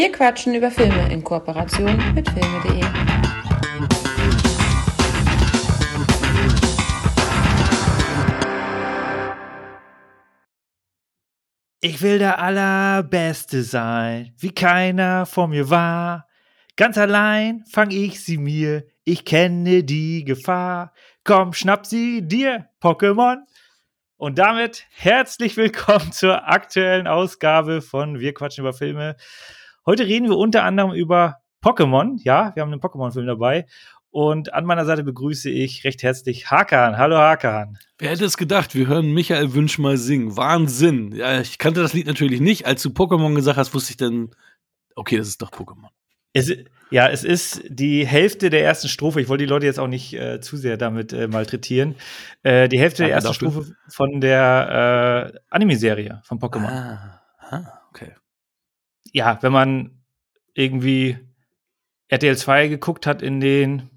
Wir quatschen über Filme in Kooperation mit filme.de. Ich will der Allerbeste sein, wie keiner vor mir war. Ganz allein fang ich sie mir, ich kenne die Gefahr. Komm, schnapp sie dir, Pokémon. Und damit herzlich willkommen zur aktuellen Ausgabe von Wir quatschen über Filme. Heute reden wir unter anderem über Pokémon. Ja, wir haben einen Pokémon-Film dabei. Und an meiner Seite begrüße ich recht herzlich Hakan. Hallo Hakan. Wer hätte es gedacht? Wir hören Michael Wünsch mal singen. Wahnsinn. Ja, ich kannte das Lied natürlich nicht. Als du Pokémon gesagt hast, wusste ich dann, okay, das ist doch Pokémon. Es, ja, es ist die Hälfte der ersten Strophe. Ich wollte die Leute jetzt auch nicht äh, zu sehr damit äh, malträtieren. Äh, die Hälfte der ersten Strophe von der äh, Anime-Serie von Pokémon. Ah, ah, okay. Ja, wenn man irgendwie RTL 2 geguckt hat in den,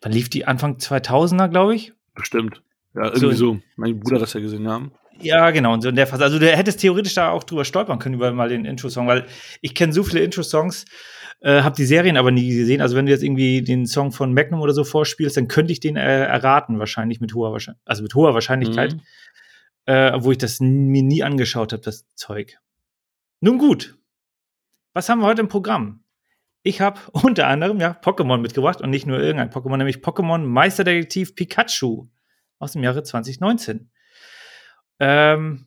wann lief die Anfang 2000er, glaube ich? Bestimmt. Ja, irgendwie so. so. Mein Bruder hat das ja gesehen haben. Ja, genau. Und so in der Phase. Also, du hättest theoretisch da auch drüber stolpern können über mal den Intro-Song, weil ich kenne so viele Intro-Songs, äh, habe die Serien aber nie gesehen. Also, wenn du jetzt irgendwie den Song von Magnum oder so vorspielst, dann könnte ich den äh, erraten, wahrscheinlich mit hoher Wahrscheinlichkeit. Also mit hoher Wahrscheinlichkeit. Mhm. Äh, obwohl ich das mir nie angeschaut habe, das Zeug. Nun gut. Was haben wir heute im Programm? Ich habe unter anderem ja Pokémon mitgebracht und nicht nur irgendein Pokémon, nämlich Pokémon Meisterdetektiv Pikachu aus dem Jahre 2019. Ähm,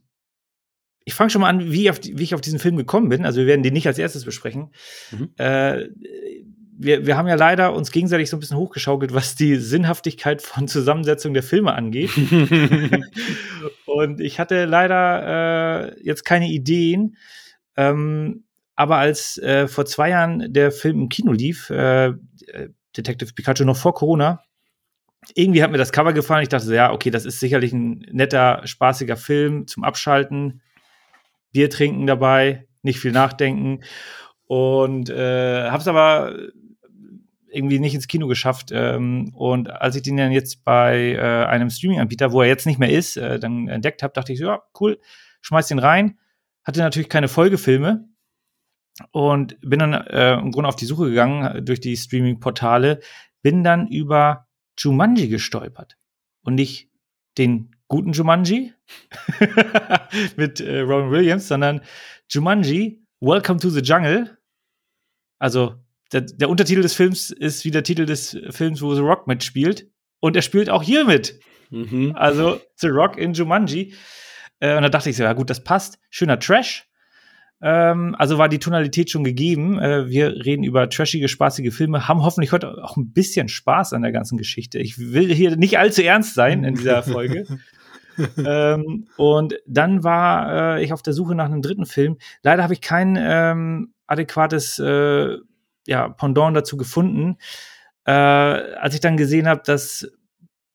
ich fange schon mal an, wie, die, wie, ich auf diesen Film gekommen bin. Also wir werden den nicht als erstes besprechen. Mhm. Äh, wir, wir haben ja leider uns gegenseitig so ein bisschen hochgeschaukelt, was die Sinnhaftigkeit von Zusammensetzung der Filme angeht. und ich hatte leider äh, jetzt keine Ideen. Ähm, aber als äh, vor zwei Jahren der Film im Kino lief, äh, Detective Pikachu noch vor Corona, irgendwie hat mir das Cover gefallen. Ich dachte so, ja, okay, das ist sicherlich ein netter, spaßiger Film zum Abschalten. Bier trinken dabei, nicht viel nachdenken. Und äh, habe es aber irgendwie nicht ins Kino geschafft. Ähm, und als ich den dann jetzt bei äh, einem Streaming-Anbieter, wo er jetzt nicht mehr ist, äh, dann entdeckt habe, dachte ich so, ja, cool, schmeiß den rein. Hatte natürlich keine Folgefilme und bin dann äh, im Grunde auf die Suche gegangen durch die Streaming-Portale, bin dann über Jumanji gestolpert und nicht den guten Jumanji mit äh, Robin Williams, sondern Jumanji Welcome to the Jungle. Also der, der, Untertitel des Films ist wie der Titel des Films, wo The Rock mitspielt. Und er spielt auch hier mit. Mhm. Also The Rock in Jumanji. Äh, und da dachte ich so, ja gut, das passt. Schöner Trash. Ähm, also war die Tonalität schon gegeben. Äh, wir reden über trashige, spaßige Filme, haben hoffentlich heute auch ein bisschen Spaß an der ganzen Geschichte. Ich will hier nicht allzu ernst sein in dieser Folge. ähm, und dann war äh, ich auf der Suche nach einem dritten Film. Leider habe ich kein ähm, adäquates äh, ja, Pendant dazu gefunden. Äh, als ich dann gesehen habe, dass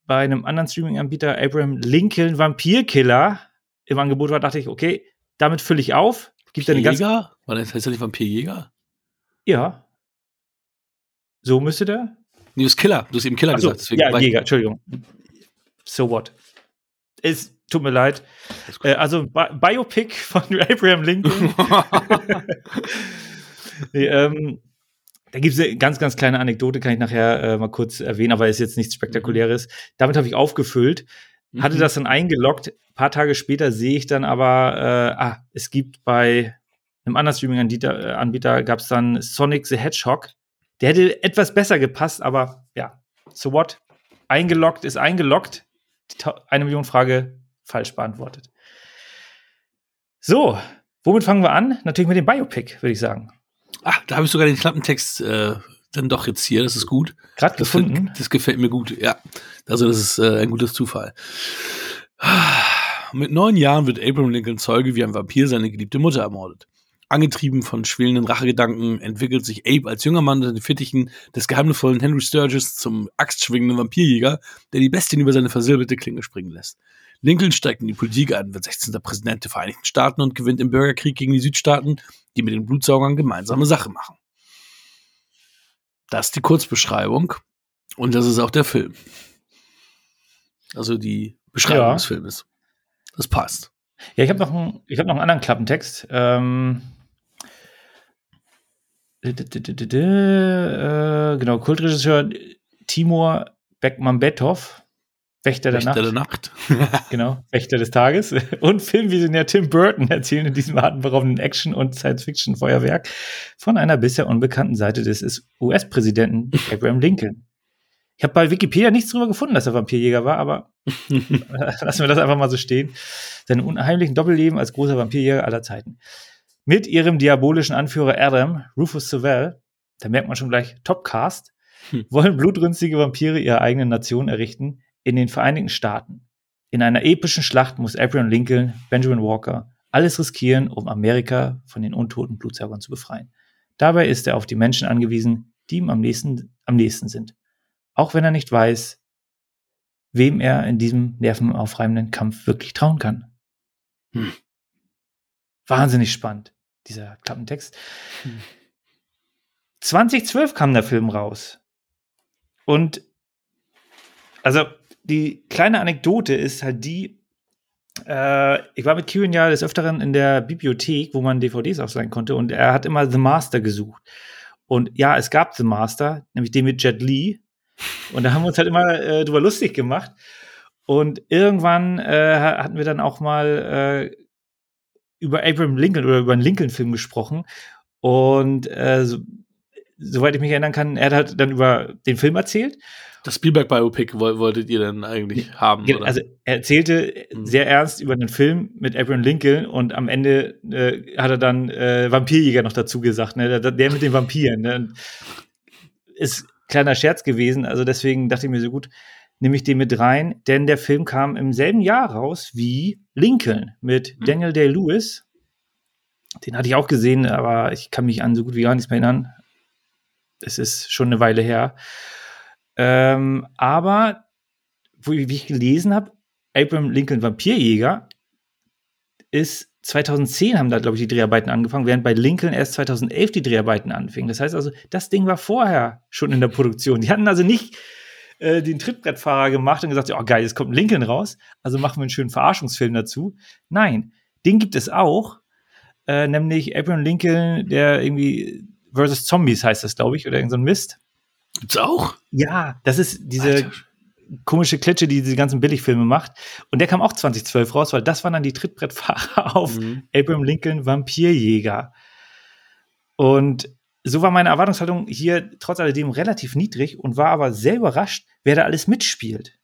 bei einem anderen Streaming-Anbieter Abraham Lincoln Vampirkiller im Angebot war, dachte ich, okay, damit fülle ich auf. Gibt eine ganz War das heißt ja nicht Vampirjäger? Ja. So müsste der? Nee, das ist Killer. Du hast eben Killer so, gesagt. ja, Jäger, Entschuldigung. So what? Es tut mir leid. Äh, also Bi Biopic von Abraham Lincoln. nee, ähm, da gibt es eine ganz, ganz kleine Anekdote, kann ich nachher äh, mal kurz erwähnen, aber ist jetzt nichts Spektakuläres. Damit habe ich aufgefüllt. Hatte mhm. das dann eingeloggt. Ein paar Tage später sehe ich dann aber, äh, ah, es gibt bei einem anderen Streaming-Anbieter äh, Anbieter gab es dann Sonic the Hedgehog. Der hätte etwas besser gepasst, aber ja, so what? Eingeloggt ist eingeloggt. Eine Million Frage falsch beantwortet. So, womit fangen wir an? Natürlich mit dem Biopic, würde ich sagen. Ach, da habe ich sogar den Klappentext äh, dann doch jetzt hier, das ist gut. Gerade gefunden. Das, das gefällt mir gut, ja. Also das ist äh, ein gutes Zufall. Mit neun Jahren wird Abraham Lincoln Zeuge, wie ein Vampir seine geliebte Mutter ermordet. Angetrieben von schwelenden Rachegedanken entwickelt sich Abe als junger Mann in den Fittichen des geheimnisvollen Henry Sturgis zum axtschwingenden Vampirjäger, der die Bestien über seine versilberte Klinge springen lässt. Lincoln steigt in die Politik ein, wird 16. Präsident der Vereinigten Staaten und gewinnt im Bürgerkrieg gegen die Südstaaten, die mit den Blutsaugern gemeinsame Sache machen. Das ist die Kurzbeschreibung und das ist auch der Film. Also die Beschreibung ja. des Filmes. Das passt. Ja, ich habe noch, einen, hab noch einen anderen Klappentext. Ähm, Äh, genau, Kultregisseur Timur Bekmambetov, Wächter der Wächter Nacht. der Nacht. Genau, Wächter des Tages. Und Filmvisionär Tim Burton erzählen in diesem atemberaubenden Action- und Science-Fiction-Feuerwerk von einer bisher unbekannten Seite des US-Präsidenten Abraham Lincoln. Ich habe bei Wikipedia nichts drüber gefunden, dass er Vampirjäger war, aber lassen wir das einfach mal so stehen. Sein unheimlichen Doppelleben als großer Vampirjäger aller Zeiten. Mit ihrem diabolischen Anführer Adam, Rufus Sewell, da merkt man schon gleich Topcast, Hm. wollen blutrünstige Vampire ihre eigene Nation errichten in den Vereinigten Staaten. In einer epischen Schlacht muss Abraham Lincoln, Benjamin Walker, alles riskieren, um Amerika von den untoten Blutsaugern zu befreien. Dabei ist er auf die Menschen angewiesen, die ihm am nächsten, am nächsten sind. Auch wenn er nicht weiß, wem er in diesem nervenaufreibenden Kampf wirklich trauen kann. Hm. Wahnsinnig spannend, dieser Klappentext. Hm. 2012 kam der Film raus. Und also die kleine Anekdote ist halt die, äh, ich war mit Kieran ja des Öfteren in der Bibliothek, wo man DVDs ausleihen konnte, und er hat immer The Master gesucht. Und ja, es gab The Master, nämlich den mit Jet Li. Und da haben wir uns halt immer äh, drüber lustig gemacht. Und irgendwann äh, hatten wir dann auch mal äh, über Abraham Lincoln oder über einen Lincoln-Film gesprochen. Und äh, so, soweit ich mich erinnern kann, er hat halt dann über den Film erzählt. Das Spielberg-Biopic woll- wolltet ihr denn eigentlich haben? Oder? Also er erzählte Mhm. sehr ernst über den Film mit Abraham Lincoln und am Ende äh, hat er dann äh, Vampirjäger noch dazu gesagt, ne? der, der mit den Vampiren. Ne? Ist kleiner Scherz gewesen, also deswegen dachte ich mir so gut, nehme ich den mit rein, denn der Film kam im selben Jahr raus wie Lincoln mit Mhm. Daniel Day-Lewis. Den hatte ich auch gesehen, aber ich kann mich an so gut wie gar nichts mehr erinnern. Es ist schon eine Weile her. Ähm, aber wo, wie ich gelesen habe, Abraham Lincoln Vampirjäger ist 2010 haben da, glaube ich, die Dreharbeiten angefangen, während bei Lincoln erst 2011 die Dreharbeiten anfingen. Das heißt also, das Ding war vorher schon in der Produktion. Die hatten also nicht äh, den Trittbrettfahrer gemacht und gesagt, oh, geil, jetzt kommt Lincoln raus, also machen wir einen schönen Verarschungsfilm dazu. Nein, den gibt es auch, äh, nämlich Abraham Lincoln, der irgendwie versus Zombies heißt das, glaube ich, oder irgend so ein Mist. Gibt's auch? Ja, das ist diese Alter. komische Klitsche, die diese ganzen Billigfilme macht. Und der kam auch 2012 raus, weil das waren dann die Trittbrettfahrer auf Mhm. Abraham Lincoln Vampirjäger. Und so war meine Erwartungshaltung hier trotz alledem relativ niedrig und war aber sehr überrascht, wer da alles mitspielt.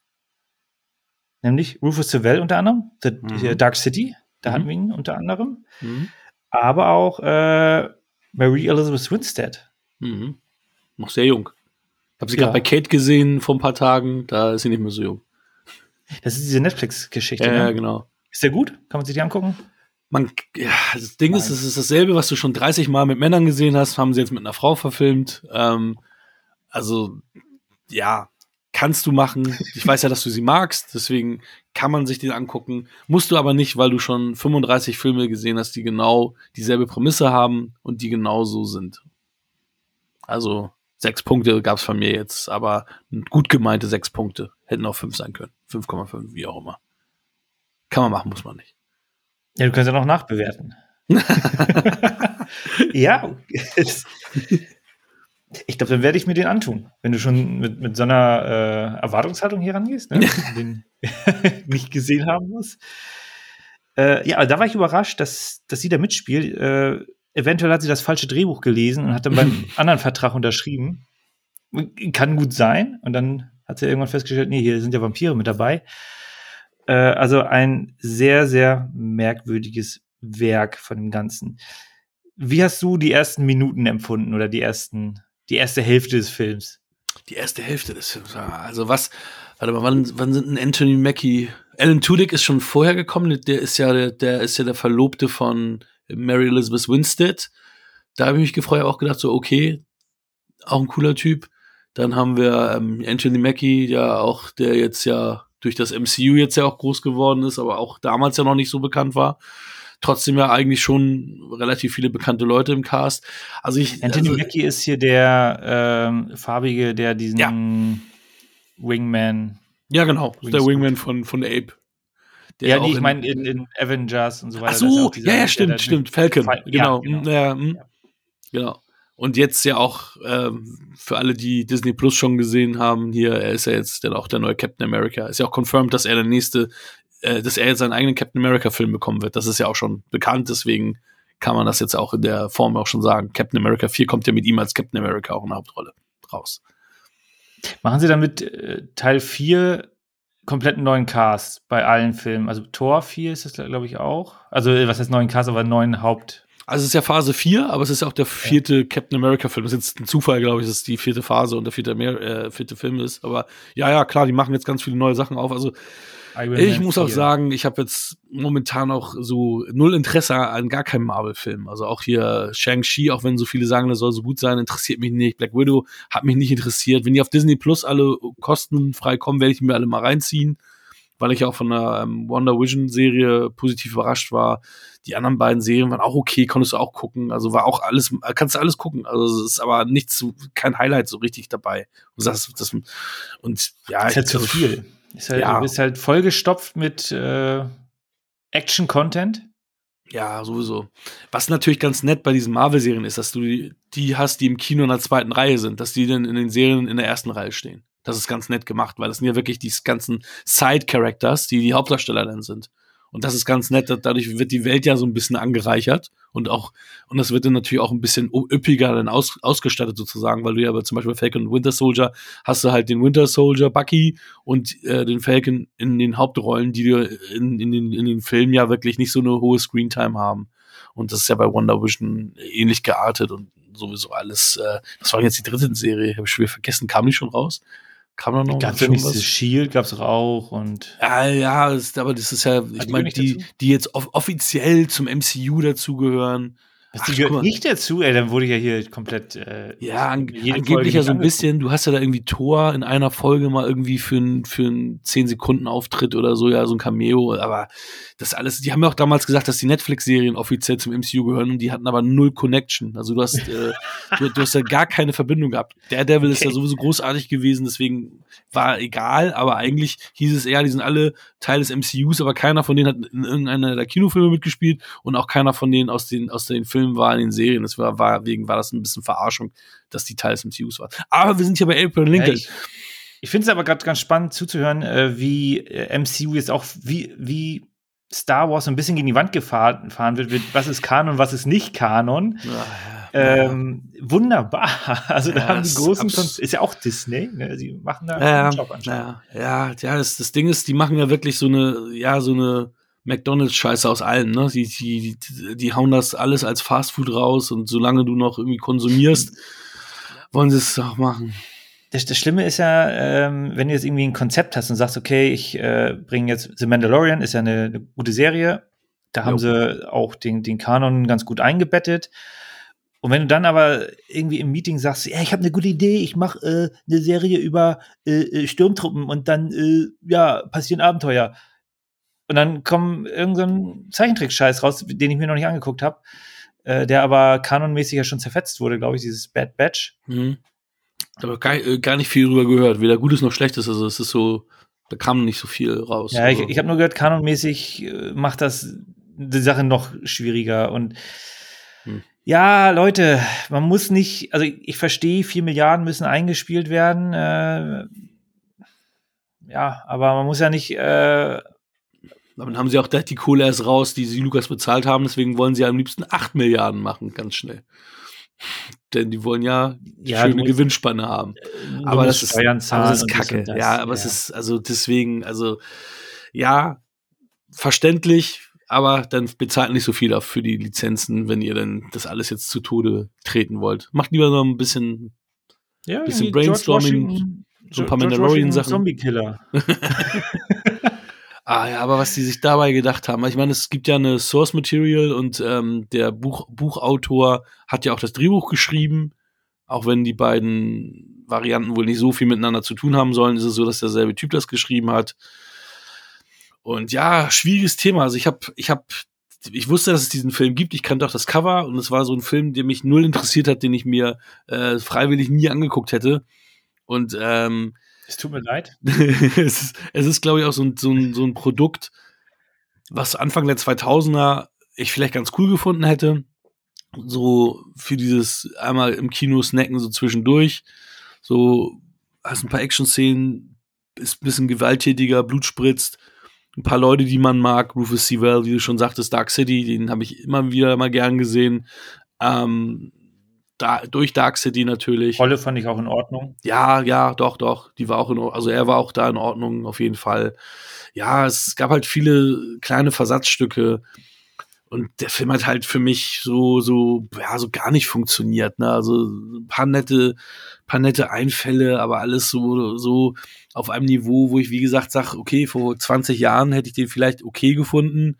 Nämlich Rufus Sewell unter anderem, The, Mhm. hier Dark City, da Mhm. hatten wir ihn unter anderem, Mhm. aber auch äh, Mary Elizabeth Winstead. Mhm. Noch sehr jung. Ich habe sie Ja. gerade bei Kate gesehen vor ein paar Tagen, da ist sie nicht mehr so jung. Das ist diese Netflix-Geschichte. Ja, ne? genau. Ist der gut? Kann man sich die angucken? Man, ja, das Ding ist, Nein. es ist dasselbe, was du schon 30 Mal mit Männern gesehen hast, haben sie jetzt mit einer Frau verfilmt. Ähm, also, ja, kannst du machen. Ich weiß ja, dass du sie magst, deswegen kann man sich den angucken. Musst du aber nicht, weil du schon 35 Filme gesehen hast, die genau dieselbe Prämisse haben und die genau so sind. Also, sechs Punkte gab's von mir jetzt, aber gut gemeinte sechs Punkte. Hätten auch fünf sein können. 5,5, wie auch immer. Kann man machen, muss man nicht. Ja, du kannst ja noch nachbewerten. ja, es- ich glaube, dann werde ich mir den antun, wenn du schon mit, mit so einer äh, Erwartungshaltung hier rangehst, ne? den nicht gesehen haben muss. Äh, ja, da war ich überrascht, dass, dass sie da mitspielt. Äh, eventuell hat sie das falsche Drehbuch gelesen und hat dann beim anderen Vertrag unterschrieben. Kann gut sein. Und dann hat sie irgendwann festgestellt, nee, hier sind ja Vampire mit dabei. Äh, also ein sehr, sehr merkwürdiges Werk von dem Ganzen. Wie hast du die ersten Minuten empfunden oder die ersten, die erste Hälfte des Films? Die erste Hälfte des Films. Also was, warte mal, wann, wann sind denn Anthony Mackie? Alan Tudyk ist schon vorher gekommen, der ist ja der, der ist ja der Verlobte von Mary Elizabeth Winstead. Da habe ich mich gefreut, auch gedacht, so, okay, auch ein cooler Typ. Dann haben wir ähm, Anthony Mackie, ja auch, der jetzt ja durch das MCU jetzt ja auch groß geworden ist, aber auch damals ja noch nicht so bekannt war. Trotzdem ja eigentlich schon relativ viele bekannte Leute im Cast. Also ich, Anthony also, Mackie ist hier der ähm, farbige, der diesen Ja. Wingman. ja genau, ist der Wingsuit. Wingman von von Ape. Der ja, nee, ich in- meine in, in Avengers und so weiter. Ach so, ja, ja, stimmt, stimmt. Falcon, Fal- genau. Ja, genau. Ja, Ja. genau. Und jetzt ja auch ähm, für alle, die Disney Plus schon gesehen haben, hier, er ist ja jetzt dann auch der neue Captain America. Ist ja auch confirmed, dass er der nächste, äh, dass er jetzt seinen eigenen Captain America-Film bekommen wird. Das ist ja auch schon bekannt, deswegen kann man das jetzt auch in der Form auch schon sagen. Captain America 4 kommt ja mit ihm als Captain America auch in der Hauptrolle raus. Machen Sie damit äh, Teil 4 kompletten neuen Cast bei allen Filmen? Also Tor 4 ist das, glaube ich, auch. Also, äh, was heißt neuen Cast, aber neuen Haupt. Also es ist ja Phase 4, aber es ist auch der vierte ja. Captain America-Film. Das ist jetzt ein Zufall, glaube ich, dass es die vierte Phase und der vierte, äh, vierte Film ist. Aber ja, ja, klar, die machen jetzt ganz viele neue Sachen auf. Also ich muss auch sagen, ich habe jetzt momentan auch so null Interesse an gar keinem Marvel-Film. Also auch hier Shang-Chi, auch wenn so viele sagen, das soll so gut sein, interessiert mich nicht. Black Widow hat mich nicht interessiert. Wenn die auf Disney Plus alle kostenfrei kommen, werde ich mir alle mal reinziehen weil ich auch von der ähm, Wonder Vision Serie positiv überrascht war. Die anderen beiden Serien waren auch okay, konntest du auch gucken. Also war auch alles, kannst du alles gucken. Also es ist aber nichts, kein Highlight so richtig dabei. Du sagst, das, und ja, das ist halt zu viel. Ist halt, ja. Du bist halt vollgestopft mit äh, Action-Content. Ja, sowieso. Was natürlich ganz nett bei diesen Marvel-Serien ist, dass du die, die hast, die im Kino in der zweiten Reihe sind, dass die dann in den Serien in der ersten Reihe stehen. Das ist ganz nett gemacht, weil das sind ja wirklich die ganzen Side-Characters, die die Hauptdarsteller dann sind. Und das ist ganz nett, dadurch wird die Welt ja so ein bisschen angereichert und auch, und das wird dann natürlich auch ein bisschen üppiger dann aus, ausgestattet sozusagen, weil du ja zum Beispiel Falcon und Winter Soldier hast du halt den Winter Soldier Bucky und äh, den Falcon in den Hauptrollen, die du in, in, den, in den Filmen ja wirklich nicht so eine hohe Screentime haben. Und das ist ja bei Wonder Vision ähnlich geartet und sowieso alles. Äh, das war jetzt die dritte Serie, habe ich schon wieder vergessen, kam die schon raus? Kam da noch gab's schon was? Shield gab es auch und ja, ja, aber das ist ja, ich meine, die, die jetzt offiziell zum MCU dazugehören, das die gehört nicht dazu, ey, dann wurde ich ja hier komplett. Äh, ja, an, angeblich ja so ein bisschen. Du hast ja da irgendwie Thor in einer Folge mal irgendwie für einen für einen 10 Sekunden Auftritt oder so, ja, so ein Cameo. Aber das alles, die haben ja auch damals gesagt, dass die Netflix-Serien offiziell zum MCU gehören und die hatten aber null Connection. Also du hast, äh, du, du, hast ja gar keine Verbindung gehabt. Daredevil okay. ist ja sowieso großartig gewesen, deswegen war egal, aber eigentlich hieß es eher, die sind alle Teil des MCUs, aber keiner von denen hat in irgendeiner der Kinofilme mitgespielt und auch keiner von denen aus den, aus den Filmen Filmen war, in den Serien. Das war, war, wegen war das ein bisschen Verarschung, dass die Teil des MCUs waren. Aber wir sind hier bei April Lincoln. Ja, ich, ich finde es aber gerade ganz spannend zuzuhören, äh, wie äh, MCU jetzt auch, wie, wie Star Wars ein bisschen gegen die Wand gefahren, wird, was ist Kanon, was ist nicht Kanon. Ja, ja. Ähm, wunderbar. Also da haben die großen, ist ja auch Disney, ne? Sie machen da einen Job anscheinend. Ja, ja, ja das, das Ding ist, die machen ja wirklich so eine, ja, so eine McDonalds-Scheiße aus allem, ne? Die, die, die, die hauen das alles als Fastfood raus und solange du noch irgendwie konsumierst, wollen sie es auch machen. Das, das Schlimme ist ja, ähm, wenn du jetzt irgendwie ein Konzept hast und sagst, okay, ich äh, bringe jetzt The Mandalorian, ist ja eine, eine gute Serie, da haben jo. sie auch den, den Kanon ganz gut eingebettet. Und wenn du dann aber irgendwie im Meeting sagst, ja, ich habe eine gute Idee, ich mache äh, eine Serie über äh, äh, Sturmtruppen und dann äh, ja passieren Abenteuer, und dann kommt irgendein Zeichentrick-Scheiß raus, den ich mir noch nicht angeguckt habe, äh, der aber kanonmäßig ja schon zerfetzt wurde, glaube ich, dieses Bad Batch. Mhm. Aber gar, äh, gar nicht viel drüber gehört, weder Gutes noch Schlechtes. Also es ist so, da kam nicht so viel raus. Ja, ich, ich habe nur gehört, kanonmäßig äh, macht das die Sache noch schwieriger. Und hm. ja, Leute, man muss nicht, also ich, ich verstehe, vier Milliarden müssen eingespielt werden. Äh, ja, aber man muss ja nicht äh, damit haben sie auch die Kohle erst raus, die sie Lukas bezahlt haben. Deswegen wollen sie am liebsten 8 Milliarden machen, ganz schnell. Denn die wollen ja, ja schöne Gewinnspanne haben. Aber das, ist, aber das ist Kacke. Das, ja, aber ja. es ist, also deswegen, also ja, verständlich, aber dann bezahlt nicht so viel für die Lizenzen, wenn ihr dann das alles jetzt zu Tode treten wollt. Macht lieber noch ein bisschen, ja, bisschen Brainstorming, so ein paar Mandalorian-Sachen. Zombie-Killer. Ah ja, aber was die sich dabei gedacht haben. Ich meine, es gibt ja eine Source Material und ähm, der Buch, Buchautor hat ja auch das Drehbuch geschrieben. Auch wenn die beiden Varianten wohl nicht so viel miteinander zu tun haben sollen, ist es so, dass derselbe Typ das geschrieben hat. Und ja, schwieriges Thema. Also ich habe, ich habe, ich wusste, dass es diesen Film gibt. Ich kannte auch das Cover und es war so ein Film, der mich null interessiert hat, den ich mir äh, freiwillig nie angeguckt hätte. Und ähm, es tut mir leid. es ist, es ist glaube ich, auch so ein, so, ein, so ein Produkt, was Anfang der 2000er ich vielleicht ganz cool gefunden hätte. so für dieses einmal im Kino snacken so zwischendurch. So hast ein paar Action-Szenen, ist ein bisschen gewalttätiger, Blut spritzt. Ein paar Leute, die man mag, Rufus Sewell, wie du schon sagtest, Dark City, den habe ich immer wieder mal gern gesehen. Ähm, da, durch Dark City natürlich. Rolle fand ich auch in Ordnung. Ja, ja, doch, doch. Die war auch in Ordnung. Also er war auch da in Ordnung, auf jeden Fall. Ja, es gab halt viele kleine Versatzstücke. Und der Film hat halt für mich so, so, ja, so gar nicht funktioniert. Ne? Also ein paar nette, paar nette Einfälle, aber alles so, so auf einem Niveau, wo ich, wie gesagt, sage, okay, vor 20 Jahren hätte ich den vielleicht okay gefunden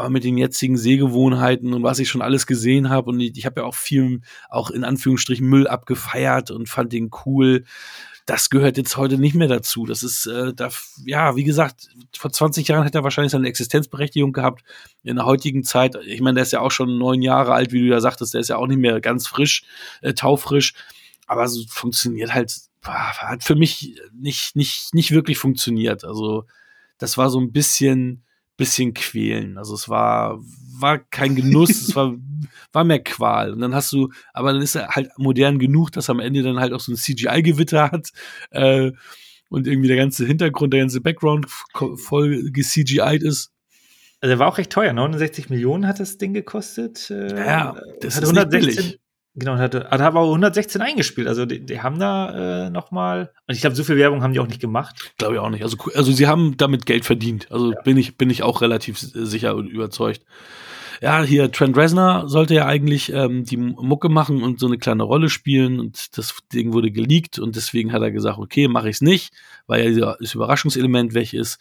aber mit den jetzigen Sehgewohnheiten und was ich schon alles gesehen habe und ich, ich habe ja auch viel, auch in Anführungsstrichen Müll abgefeiert und fand den cool. Das gehört jetzt heute nicht mehr dazu. Das ist, äh, da, ja, wie gesagt, vor 20 Jahren hätte er wahrscheinlich seine Existenzberechtigung gehabt. In der heutigen Zeit, ich meine, der ist ja auch schon neun Jahre alt, wie du ja sagtest, der ist ja auch nicht mehr ganz frisch, äh, taufrisch. Aber so funktioniert halt, hat für mich nicht, nicht, nicht wirklich funktioniert. Also, das war so ein bisschen, bisschen quälen. Also es war, war kein Genuss, es war, war mehr Qual. Und dann hast du, aber dann ist er halt modern genug, dass am Ende dann halt auch so ein CGI-Gewitter hat. Äh, und irgendwie der ganze Hintergrund, der ganze Background voll gecgi'd ist. Also er war auch recht teuer, 69 Millionen hat das Ding gekostet. Äh, ja, das hat ist 116, Genau, hat, hat aber 116 eingespielt. Also die, die haben da äh, noch mal. Und ich glaube, so viel Werbung haben die auch nicht gemacht. Glaube ich auch nicht. Also, also sie haben damit Geld verdient. Also ja. bin ich bin ich auch relativ sicher und überzeugt. Ja, hier Trent Reznor sollte ja eigentlich ähm, die Mucke machen und so eine kleine Rolle spielen und das Ding wurde geleakt und deswegen hat er gesagt, okay, mache ich's nicht, weil ja das Überraschungselement weg ist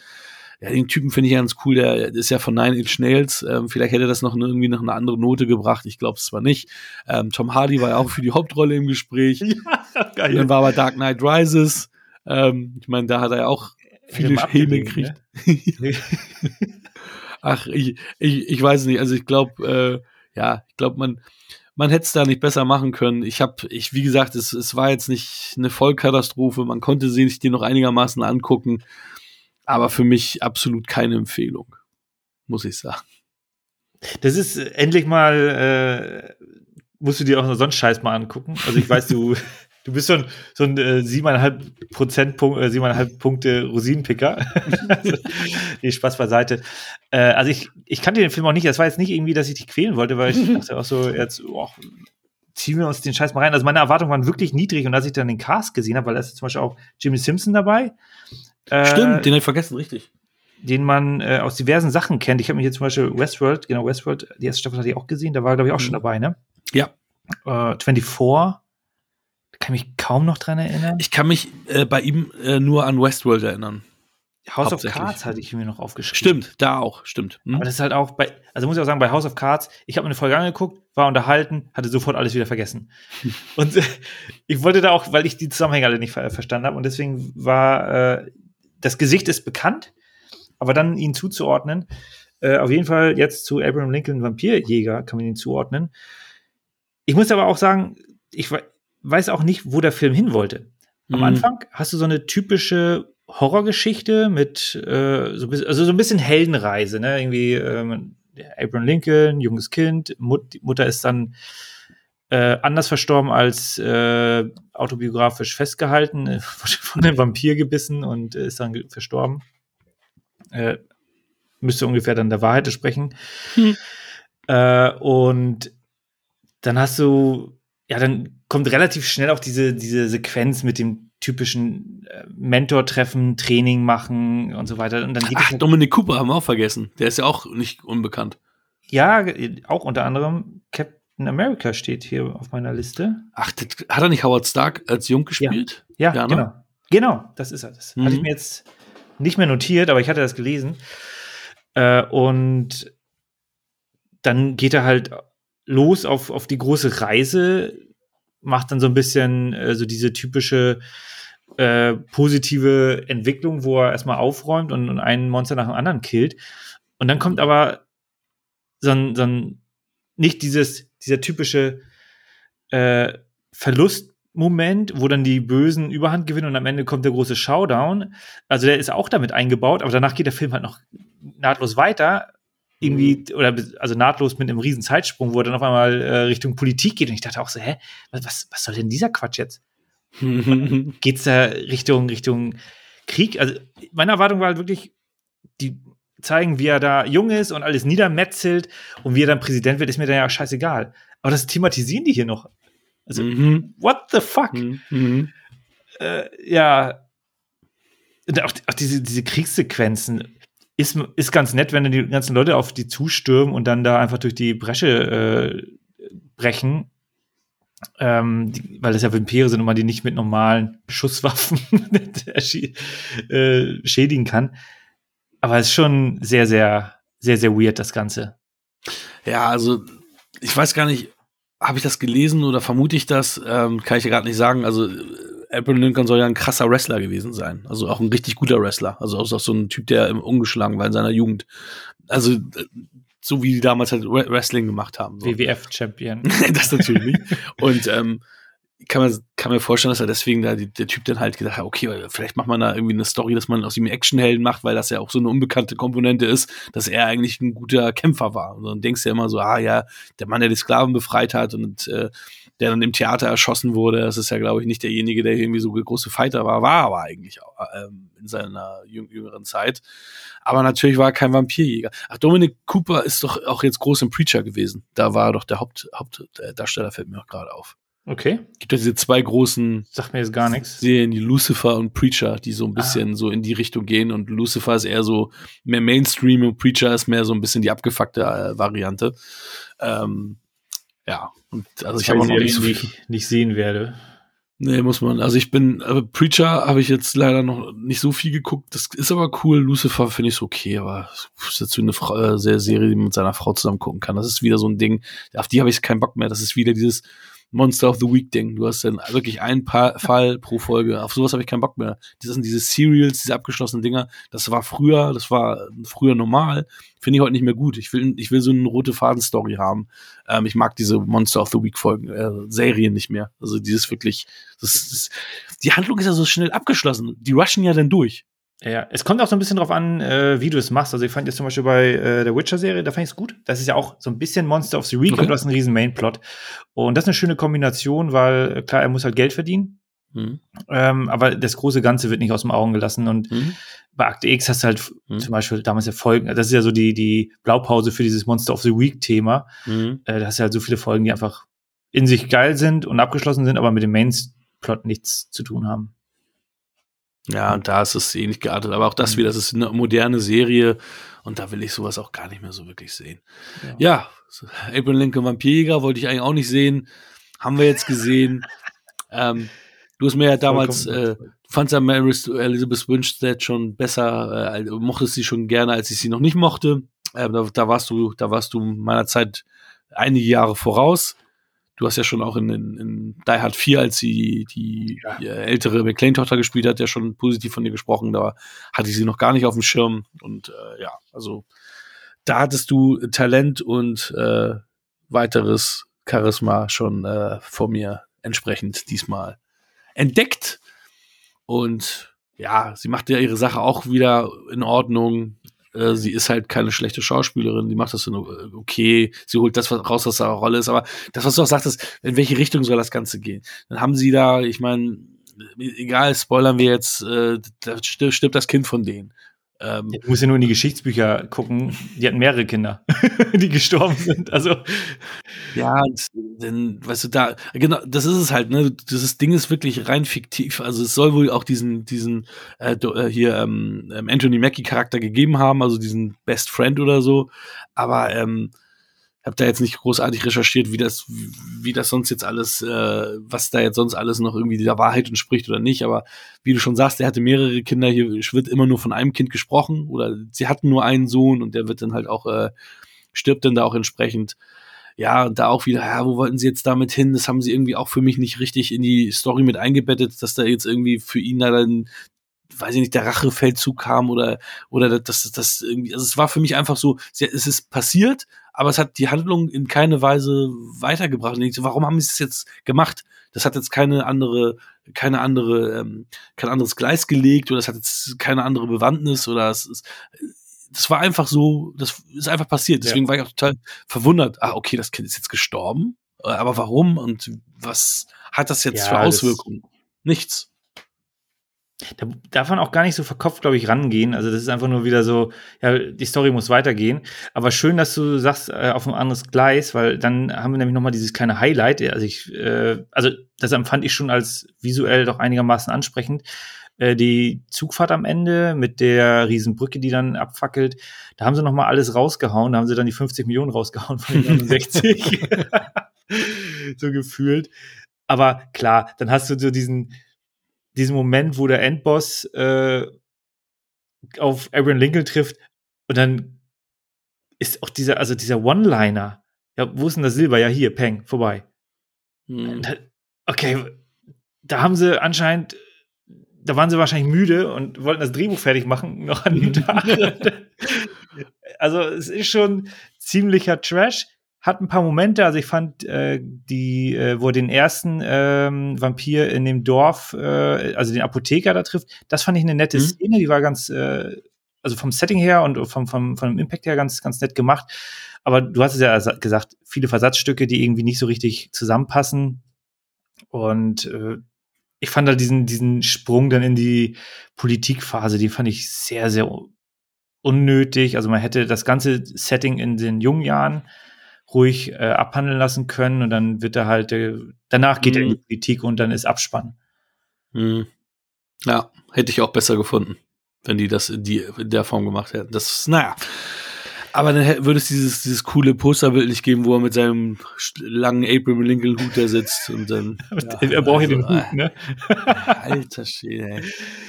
ja, den Typen finde ich ganz cool, der ist ja von Nine Inch Nails. Ähm, vielleicht hätte das noch eine, irgendwie noch eine andere Note gebracht. Ich glaube es zwar nicht. Ähm, Tom Hardy war ja auch für die Hauptrolle im Gespräch. Ja, geil. Dann war aber Dark Knight Rises. Ähm, ich meine, da hat er ja auch viele Häme gekriegt. Ne? Ach, ich, ich, ich weiß nicht. Also ich glaube, äh, ja, ich glaube, man, man hätte es da nicht besser machen können. Ich habe, ich, wie gesagt, es, es war jetzt nicht eine Vollkatastrophe. Man konnte sich die noch einigermaßen angucken aber für mich absolut keine Empfehlung, muss ich sagen. Das ist äh, endlich mal, äh, musst du dir auch noch sonst Scheiß mal angucken. Also ich weiß, du, du bist so ein, so ein äh, siebeneinhalb Prozentpunkt, äh, siebeneinhalb Punkte Rosinenpicker. nee, Spaß beiseite. Äh, also ich, ich kannte den Film auch nicht. Das war jetzt nicht irgendwie, dass ich dich quälen wollte, weil ich dachte auch so, jetzt, oh, ziehen wir uns den Scheiß mal rein. Also meine Erwartungen waren wirklich niedrig und als ich dann den Cast gesehen habe, weil da ist zum Beispiel auch Jimmy Simpson dabei, Stimmt, den habe ich vergessen, richtig. Den man äh, aus diversen Sachen kennt. Ich habe mir hier zum Beispiel Westworld, genau, Westworld, die erste Staffel hatte ich auch gesehen, da war, glaube ich, auch mhm. schon dabei, ne? Ja. Äh, 24, da kann ich mich kaum noch dran erinnern. Ich kann mich äh, bei ihm äh, nur an Westworld erinnern. House of Cards hatte ich mir noch aufgeschrieben. Stimmt, da auch, stimmt. Hm? Aber das ist halt auch bei, also muss ich auch sagen, bei House of Cards, ich habe mir eine Folge angeguckt, war unterhalten, hatte sofort alles wieder vergessen. und äh, ich wollte da auch, weil ich die Zusammenhänge alle nicht ver verstanden habe und deswegen war äh, das Gesicht ist bekannt, aber dann ihn zuzuordnen, äh, auf jeden Fall jetzt zu Abraham Lincoln Vampirjäger kann man ihn zuordnen. Ich muss aber auch sagen, ich weiß auch nicht, wo der Film hin wollte. Am mhm. Anfang hast du so eine typische Horrorgeschichte mit äh, so, also so ein bisschen Heldenreise, ne? Irgendwie ähm, Abraham Lincoln, junges Kind, Mut, Mutter ist dann äh, anders verstorben als äh, autobiografisch festgehalten, äh, von einem Vampir gebissen und äh, ist dann verstorben. Äh, müsste ungefähr dann der Wahrheit sprechen. Hm. Äh, und dann hast du, ja, dann kommt relativ schnell auch diese, diese Sequenz mit dem typischen äh, Mentor-Treffen, Training machen und so weiter. Und dann geht Ach, Dominic Cooper haben wir auch vergessen. Der ist ja auch nicht unbekannt. Ja, auch unter anderem Captain America steht hier auf meiner Liste. Ach, das, hat er nicht Howard Stark als Jung gespielt? Ja, ja, ne? genau. Genau, das ist er. Das mhm. hatte ich mir jetzt nicht mehr notiert, aber ich hatte das gelesen. Äh, und dann geht er halt los auf, auf die große Reise, macht dann so ein bisschen äh, so diese typische äh, positive Entwicklung, wo er erstmal aufräumt und, und einen Monster nach dem anderen killt. Und dann kommt aber so ein, so ein nicht dieses, dieser typische äh, Verlustmoment, wo dann die Bösen Überhand gewinnen und am Ende kommt der große Showdown. Also der ist auch damit eingebaut, aber danach geht der Film halt noch nahtlos weiter. irgendwie, oder also nahtlos mit einem riesen Zeitsprung, wo er dann auf einmal äh, Richtung Politik geht. Und ich dachte auch so, hä, was, was soll denn dieser Quatsch jetzt? Geht's da Richtung, Richtung Krieg? Also, meine Erwartung war halt wirklich, die zeigen, wie er da jung ist und alles niedermetzelt und wie er dann Präsident wird, ist mir dann ja scheißegal. Aber das thematisieren die hier noch. Also, Mhm. what the fuck? Mhm. Äh, ja. Und auch, auch diese, diese Kriegssequenzen ist, ist ganz nett, wenn dann die ganzen Leute auf die zustürmen und dann da einfach durch die Bresche äh, brechen. Ähm, die, weil das ja Vampire sind und man die nicht mit normalen Schusswaffen äh, schädigen kann. Aber es ist schon sehr, sehr, sehr, sehr weird, das Ganze. Ja, also ich weiß gar nicht, habe ich das gelesen oder vermute ich das? Ähm, kann ich ja gerade nicht sagen. Also äh, Abraham Lincoln soll ja ein krasser Wrestler gewesen sein. Also auch ein richtig guter Wrestler. Also auch so ein Typ, der im ungeschlagen war in seiner Jugend. Also äh, so wie die damals halt Wre- Wrestling gemacht haben. So. WWF-Champion. das natürlich. Und ähm, kann man kann mir vorstellen, dass er deswegen da die, der Typ dann halt gedacht hat, okay, vielleicht macht man da irgendwie eine Story, dass man aus ihm Actionhelden macht, weil das ja auch so eine unbekannte Komponente ist, dass er eigentlich ein guter Kämpfer war. Und dann denkst du ja immer so, ah ja, der Mann, der die Sklaven befreit hat und äh, der dann im Theater erschossen wurde, das ist ja, glaube ich, nicht derjenige, der irgendwie so große Fighter war, war aber eigentlich auch, ähm, in seiner jüng jüngeren Zeit. Aber natürlich war er kein Vampirjäger. Ach, Dominic Cooper ist doch auch jetzt groß im Preacher gewesen. Da war er doch der Haupt, Hauptdarsteller, fällt mir auch gerade auf. Okay. Gibt ja diese zwei großen Sagt mir jetzt gar nichts. Serien, die Lucifer und Preacher, die so ein bisschen so in die Richtung gehen. Und Lucifer ist eher so mehr Mainstream und Preacher ist mehr so ein bisschen die abgefuckte äh, Variante. Ähm, ja, und also ich habe auch noch nicht so viel. ich nicht sehen werde. Nee, muss man. Also ich bin, aber Preacher habe ich jetzt leider noch nicht so viel geguckt. Das ist aber cool. Lucifer finde ich so okay, aber ist jetzt so eine Frau, äh, Serie, die man mit seiner Frau zusammen gucken kann. Das ist wieder so ein Ding. Auf die habe ich keinen Bock mehr. Das ist wieder dieses Monster of the Week Ding. Du hast dann wirklich einen pa Fall pro Folge. Auf sowas habe ich keinen Bock mehr. Das sind diese Serials, diese abgeschlossenen Dinger. Das war früher, das war früher normal. Finde ich heute nicht mehr gut. Ich will, ich will so eine rote Faden-Story haben. Ähm, ich mag diese Monster of the Week Folgen, äh, Serien nicht mehr. Also dieses wirklich, das, das, die Handlung ist ja so schnell abgeschlossen. Die rushen ja dann durch. Ja, es kommt auch so ein bisschen drauf an, äh, wie du es machst. Also ich fand jetzt zum Beispiel bei äh, der Witcher-Serie, da fand ich es gut. Das ist ja auch so ein bisschen Monster of the Week Okay. und du hast einen riesen Mainplot. Und das ist eine schöne Kombination, weil äh, klar, er muss halt Geld verdienen, Mhm. ähm, aber das große Ganze wird nicht aus dem Augen gelassen. Und Mhm. bei Akte X hast du halt Mhm. zum Beispiel damals ja Folgen, das ist ja so die, die Blaupause für dieses Monster of the Week-Thema. Mhm. Äh, da hast du halt so viele Folgen, die einfach in sich geil sind und abgeschlossen sind, aber mit dem Mainplot nichts zu tun haben. Ja, und da ist es ähnlich geartet. Aber auch das Mhm. wieder, das ist eine moderne Serie und da will ich sowas auch gar nicht mehr so wirklich sehen. Ja, Abraham Lincoln Vampirjäger wollte ich eigentlich auch nicht sehen. Haben wir jetzt gesehen. ähm, du hast mir ja damals, äh, du fandst ja Mary Elizabeth Winstead schon besser, äh, mochtest sie schon gerne, als ich sie noch nicht mochte. Äh, da, da warst du, da warst du meiner Zeit einige Jahre voraus. Du hast ja schon auch in, in, in Die Hard 4, als sie die, die äh, ältere McLean-Tochter gespielt hat, ja schon positiv von dir gesprochen. Da hatte ich sie noch gar nicht auf dem Schirm. Und äh, ja, also da hattest du Talent und äh, weiteres Charisma schon äh, vor mir entsprechend diesmal entdeckt. Und ja, sie macht ja ihre Sache auch wieder in Ordnung. Äh, sie ist halt keine schlechte Schauspielerin, die macht das in, äh, okay, sie holt das raus, was ihre Rolle ist, aber das, was du auch sagtest, in welche Richtung soll das Ganze gehen? Dann haben sie da, ich meine, egal, spoilern wir jetzt, äh, da stirbt das Kind von denen. Ähm, Du musst ja nur in die Geschichtsbücher gucken. Die hatten mehrere Kinder, die gestorben sind. Also, Ja, dann, weißt du, da, genau, das ist es halt, ne? Dieses Ding ist wirklich rein fiktiv. Also es soll wohl auch diesen, diesen, äh, äh, hier, ähm, ähm, Anthony Mackie-Charakter gegeben haben, also diesen Best Friend oder so. Aber ähm, hab da jetzt nicht großartig recherchiert, wie das, wie das sonst jetzt alles, äh, was da jetzt sonst alles noch irgendwie der Wahrheit entspricht oder nicht. Aber wie du schon sagst, er hatte mehrere Kinder, hier wird immer nur von einem Kind gesprochen oder sie hatten nur einen Sohn und der wird dann halt auch, äh, stirbt dann da auch entsprechend ja, und da auch wieder, ja, wo wollten sie jetzt damit hin? Das haben sie irgendwie auch für mich nicht richtig in die Story mit eingebettet, dass da jetzt irgendwie für ihn da dann, weiß ich nicht, der Rachefeldzug kam oder, oder das, das irgendwie, also es war für mich einfach so, es ist passiert, aber es hat die Handlung in keine Weise weitergebracht. Und ich so, warum haben sie es jetzt gemacht? Das hat jetzt keine andere, keine andere, ähm, kein anderes Gleis gelegt oder es hat jetzt keine andere Bewandtnis oder es ist, das war einfach so, das ist einfach passiert. Deswegen ja. war ich auch total verwundert. Ah, okay, das Kind ist jetzt gestorben. Äh, aber warum und was hat das jetzt ja, für Auswirkungen? Nichts. Da darf man auch gar nicht so verkopft, glaube ich, rangehen. Also das ist einfach nur wieder so, ja, die Story muss weitergehen. Aber schön, dass du sagst, äh, auf ein anderes Gleis, weil dann haben wir nämlich noch mal dieses kleine Highlight. Also ich, äh, also das empfand ich schon als visuell doch einigermaßen ansprechend. Äh, die Zugfahrt am Ende mit der Riesenbrücke, die dann abfackelt, da haben sie noch mal alles rausgehauen. Da haben sie dann die 50 Millionen rausgehauen von den 69. so gefühlt. Aber klar, dann hast du so diesen diesen Moment, wo der Endboss äh, auf Aaron Lincoln trifft und dann ist auch dieser, also dieser One-Liner. Ja, wo ist denn das Silber? Ja, hier, Peng, vorbei. Hm. Okay, da haben sie anscheinend, da waren sie wahrscheinlich müde und wollten das Drehbuch fertig machen, noch an dem Tag. also, es ist schon ziemlicher Trash hat ein paar Momente. Also ich fand äh, die, äh, wo er den ersten ähm, Vampir in dem Dorf, äh, also den Apotheker da trifft, das fand ich eine nette mhm. Szene. Die war ganz, äh, also vom Setting her und vom, vom, vom Impact her ganz, ganz nett gemacht. Aber du hast es ja gesagt, viele Versatzstücke, die irgendwie nicht so richtig zusammenpassen. Und äh, ich fand da diesen, diesen Sprung dann in die Politikphase, die fand ich sehr, sehr unnötig. Also man hätte das ganze Setting in den jungen Jahren ruhig äh, abhandeln lassen können und dann wird er halt, äh, danach geht mhm. er in die mhm. Politik und dann ist Abspann. Mhm. Ja, hätte ich auch besser gefunden, wenn die das in, die, in der Form gemacht hätten. Das, naja. Aber dann würde es dieses, dieses coole Posterbild nicht geben, wo er mit seinem langen Abraham Lincoln Hut da sitzt und dann. Ja, er braucht ja also, den Hut, ne? Alter Schwede, ey.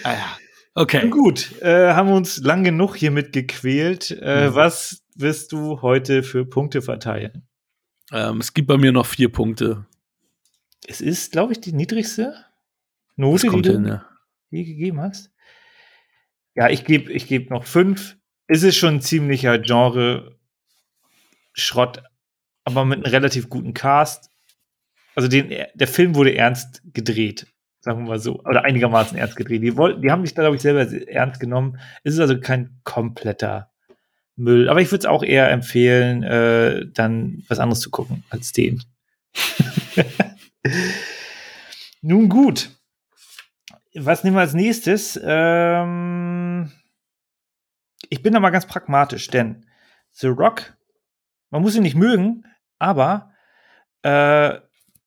Ah ja. Okay. Gut, äh, haben wir uns lang genug hier mitgequält. Äh, mhm. Was wirst du heute für Punkte verteilen? Ähm, es gibt bei mir noch vier Punkte. Es ist, glaube ich, die niedrigste Note, die du hin, ja. je gegeben hast. Ja, ich gebe ich geb noch fünf. Es ist schon ein ziemlicher Genre-Schrott, aber mit einem relativ guten Cast. Also den, der Film wurde ernst gedreht, sagen wir mal so, oder einigermaßen ernst gedreht. Die, wollten, die haben sich da, glaube ich, selber ernst genommen. Es ist also kein kompletter Müll. Aber ich würde es auch eher empfehlen, äh, dann was anderes zu gucken als den. Nun gut. Was nehmen wir als nächstes? Ähm, ich bin da mal ganz pragmatisch, denn The Rock, man muss ihn nicht mögen, aber äh,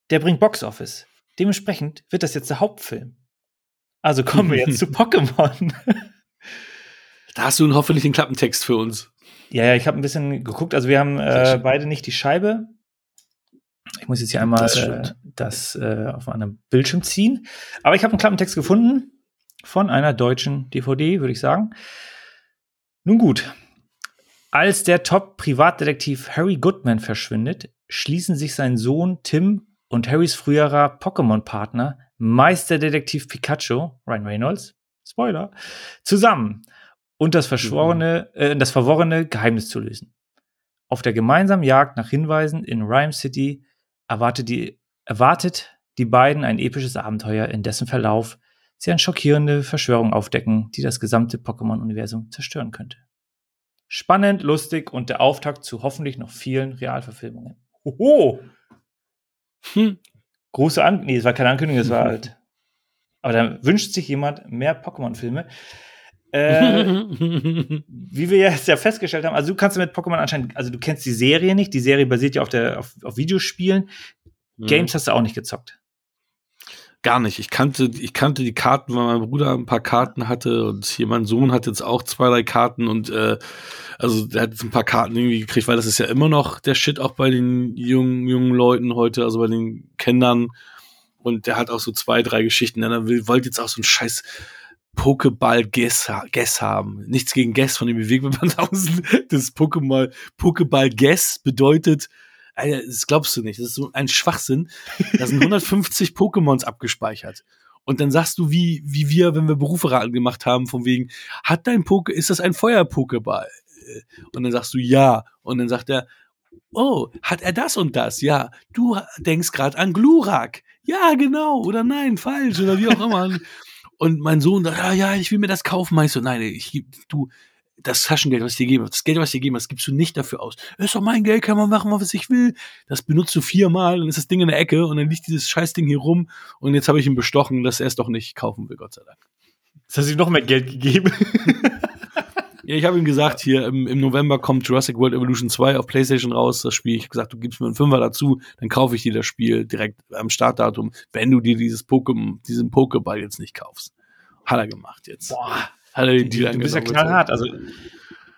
der bringt Box Office. Dementsprechend wird das jetzt der Hauptfilm. Also kommen wir jetzt zu Pokémon. Da hast du hoffentlich einen Klappentext für uns. Ja, ja, ich habe ein bisschen geguckt. Also wir haben äh, beide nicht die Scheibe. Ich muss jetzt hier einmal das, äh, das äh, auf einem Bildschirm ziehen. Aber ich habe einen Klappentext gefunden von einer deutschen DVD, würde ich sagen. Nun gut. Als der Top-Privatdetektiv Harry Goodman verschwindet, schließen sich sein Sohn Tim und Harrys früherer Pokémon-Partner Meisterdetektiv Pikachu, Ryan Reynolds, Spoiler, zusammen und das verschworene, mhm. äh, das verworrene Geheimnis zu lösen. Auf der gemeinsamen Jagd nach Hinweisen in Rhyme City erwartet die, erwartet die beiden ein episches Abenteuer, in dessen Verlauf sie eine schockierende Verschwörung aufdecken, die das gesamte Pokémon-Universum zerstören könnte. Spannend, lustig und der Auftakt zu hoffentlich noch vielen Realverfilmungen. Hoho! Hm. Große Ankündigung, nee, es war keine Ankündigung, es war halt. Aber da wünscht sich jemand mehr Pokémon-Filme. Äh, wie wir jetzt ja festgestellt haben, also du kannst mit Pokémon anscheinend, also du kennst die Serie nicht, die Serie basiert ja auf, der, auf, auf Videospielen. Mhm. Games hast du auch nicht gezockt. Gar nicht. Ich kannte, ich kannte die Karten, weil mein Bruder ein paar Karten hatte und hier mein Sohn hat jetzt auch zwei, drei Karten und äh, also der hat jetzt ein paar Karten irgendwie gekriegt, weil das ist ja immer noch der Shit auch bei den jungen, jungen Leuten heute, also bei den Kindern. Und der hat auch so zwei, drei Geschichten. Er wollte jetzt auch so ein scheiß Pokéball-Guess Guess haben. Nichts gegen Guess von den Bewegungsbandhausen. Das Pokéball, Pokéball-Guess bedeutet, Alter, das glaubst du nicht. Das ist so ein Schwachsinn. Da sind 150 Pokémons abgespeichert. Und dann sagst du, wie, wie wir, wenn wir Beruferaten gemacht haben, von wegen, hat dein Poke, ist das ein Feuer-Pokéball? Und dann sagst du ja. Und dann sagt er, oh, hat er das und das? Ja. Du denkst gerade an Glurak. Ja, genau. Oder nein, falsch. Oder wie auch immer. Und mein Sohn sagt, ah, ja, ich will mir das kaufen. Meinst du, nein, ich, du, das Taschengeld, was ich dir gebe, das Geld, was ich dir gebe, das gibst du nicht dafür aus. Das ist doch mein Geld, kann man machen, was ich will. Das benutzt du viermal, dann ist das Ding in der Ecke und dann liegt dieses Scheißding hier rum und jetzt habe ich ihn bestochen, dass er es doch nicht kaufen will, Gott sei Dank. Jetzt hast du ihm noch mehr Geld gegeben. Ja, ich habe ihm gesagt, hier im, im November kommt Jurassic World Evolution 2 auf PlayStation raus, das Spiel. Ich habe gesagt, du gibst mir einen Fünfer dazu, dann kaufe ich dir das Spiel direkt am Startdatum, wenn du dir dieses Pokémon, diesen Pokéball jetzt nicht kaufst. Hat er gemacht jetzt. Boah, Hat er den Deal du bist ja knallhart. Also,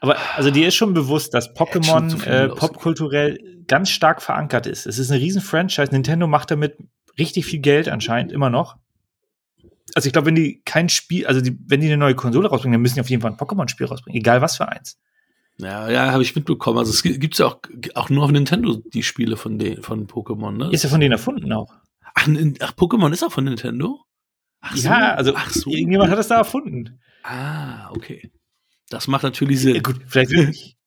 aber also dir ist schon bewusst, dass Pokémon äh, popkulturell ganz stark verankert ist. Es ist eine riesen Franchise. Nintendo macht damit richtig viel Geld anscheinend immer noch. Also ich glaube, wenn die kein Spiel, also die, wenn die eine neue Konsole rausbringen, dann müssen die auf jeden Fall ein Pokémon-Spiel rausbringen, egal was für eins. Ja, ja, habe ich mitbekommen. Also es gi- gibt's ja auch, auch nur auf Nintendo die Spiele von den, von Pokémon, ne? Ist ja von denen erfunden auch. Ach, ach, Pokémon ist auch von Nintendo? Ach Ja, also ach so. irgendjemand hat das da erfunden. Ah, okay. Das macht natürlich Sinn. Ja, gut, vielleicht mich,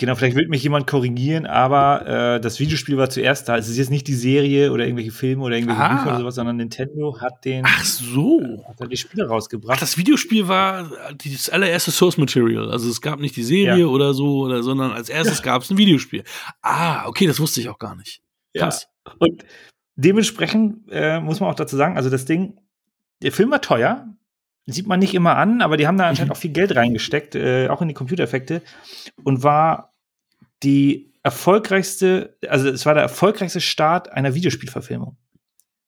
genau, vielleicht will mich jemand korrigigieren, aber äh, das Videospiel war zuerst da. Es ist jetzt nicht die Serie oder irgendwelche Filme oder irgendwelche Ah. Bücher oder sowas, sondern Nintendo hat den Ach so. hat da die Spiele Ach, rausgebracht. das Videospiel war das allererste Source Material. Also es gab nicht die Serie Ja. oder so, oder, sondern als erstes gab es ein Videospiel. Ah, okay, das wusste ich auch gar nicht. Ja. Krass. Und dementsprechend äh, muss man auch dazu sagen, also das Ding, der Film war teuer, sieht man nicht immer an, aber die haben da anscheinend auch viel Geld reingesteckt, äh, auch in die Computereffekte und war die erfolgreichste, also es war der erfolgreichste Start einer Videospielverfilmung.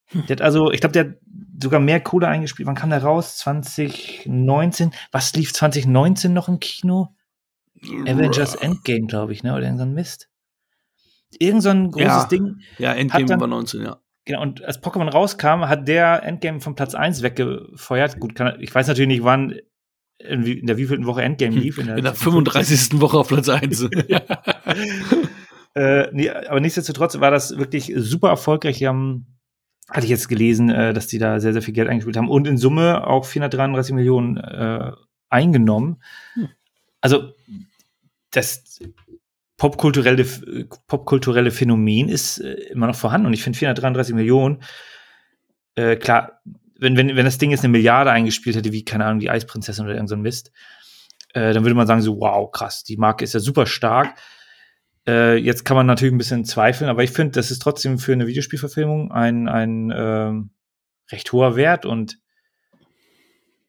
Hm. Der hat also, ich glaube, der hat sogar mehr Kohle eingespielt. Wann kam der raus? 2019. Was lief 2019 noch im Kino? Avengers Endgame, glaube ich, ne? Oder irgend so ein Mist. Irgend so ein großes Ja. Ding. Ja, Endgame dann- war 19, ja. Genau, und als Pokémon rauskam, hat der Endgame von Platz 1 weggefeuert. Gut, kann, ich weiß natürlich nicht, wann, in, in der wievielten Woche Endgame lief. In der 35. Woche auf Platz 1. Äh, nee, aber nichtsdestotrotz war das wirklich super erfolgreich. Die haben, hatte ich jetzt gelesen, äh, dass die da sehr, sehr viel Geld eingespielt haben und in Summe auch 433 Millionen äh, eingenommen. Hm. Also, das popkulturelle, popkulturelle Phänomen ist äh, immer noch vorhanden und ich finde 433 Millionen, äh, klar, wenn, wenn, wenn das Ding jetzt eine Milliarde eingespielt hätte, wie, keine Ahnung, die Eisprinzessin oder irgend so ein Mist, äh, dann würde man sagen, so, wow, krass, die Marke ist ja super stark. Äh, jetzt kann man natürlich ein bisschen zweifeln, aber ich finde, das ist trotzdem für eine Videospielverfilmung ein, ein ähm, recht hoher Wert und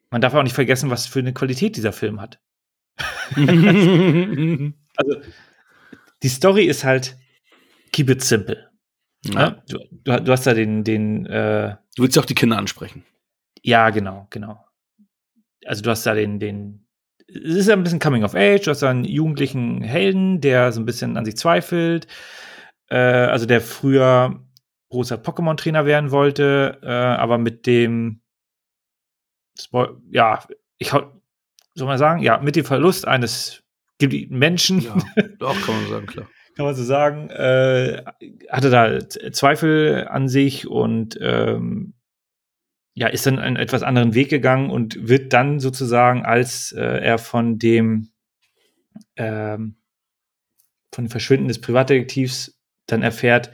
man darf auch nicht vergessen, was für eine Qualität dieser Film hat. Also, die Story ist halt keep it simple. Ja. Ja? Du, du, du hast da den, den, äh, Du willst ja auch die Kinder ansprechen. ja, genau, genau. Also du hast da den, den, es ist ja ein bisschen Coming of Age, du hast da einen jugendlichen Helden, der so ein bisschen an sich zweifelt, äh, also der früher großer Pokémon-Trainer werden wollte, äh, aber mit dem, Spoil ja, ich hau- soll man sagen, ja, mit dem Verlust eines Menschen, Ja, doch, kann man sagen, klar. Kann man so sagen, äh, hatte da Zweifel an sich und ähm, ja, ist dann einen etwas anderen Weg gegangen und wird dann sozusagen, als äh, er von dem ähm, von dem Verschwinden des Privatdetektivs dann erfährt,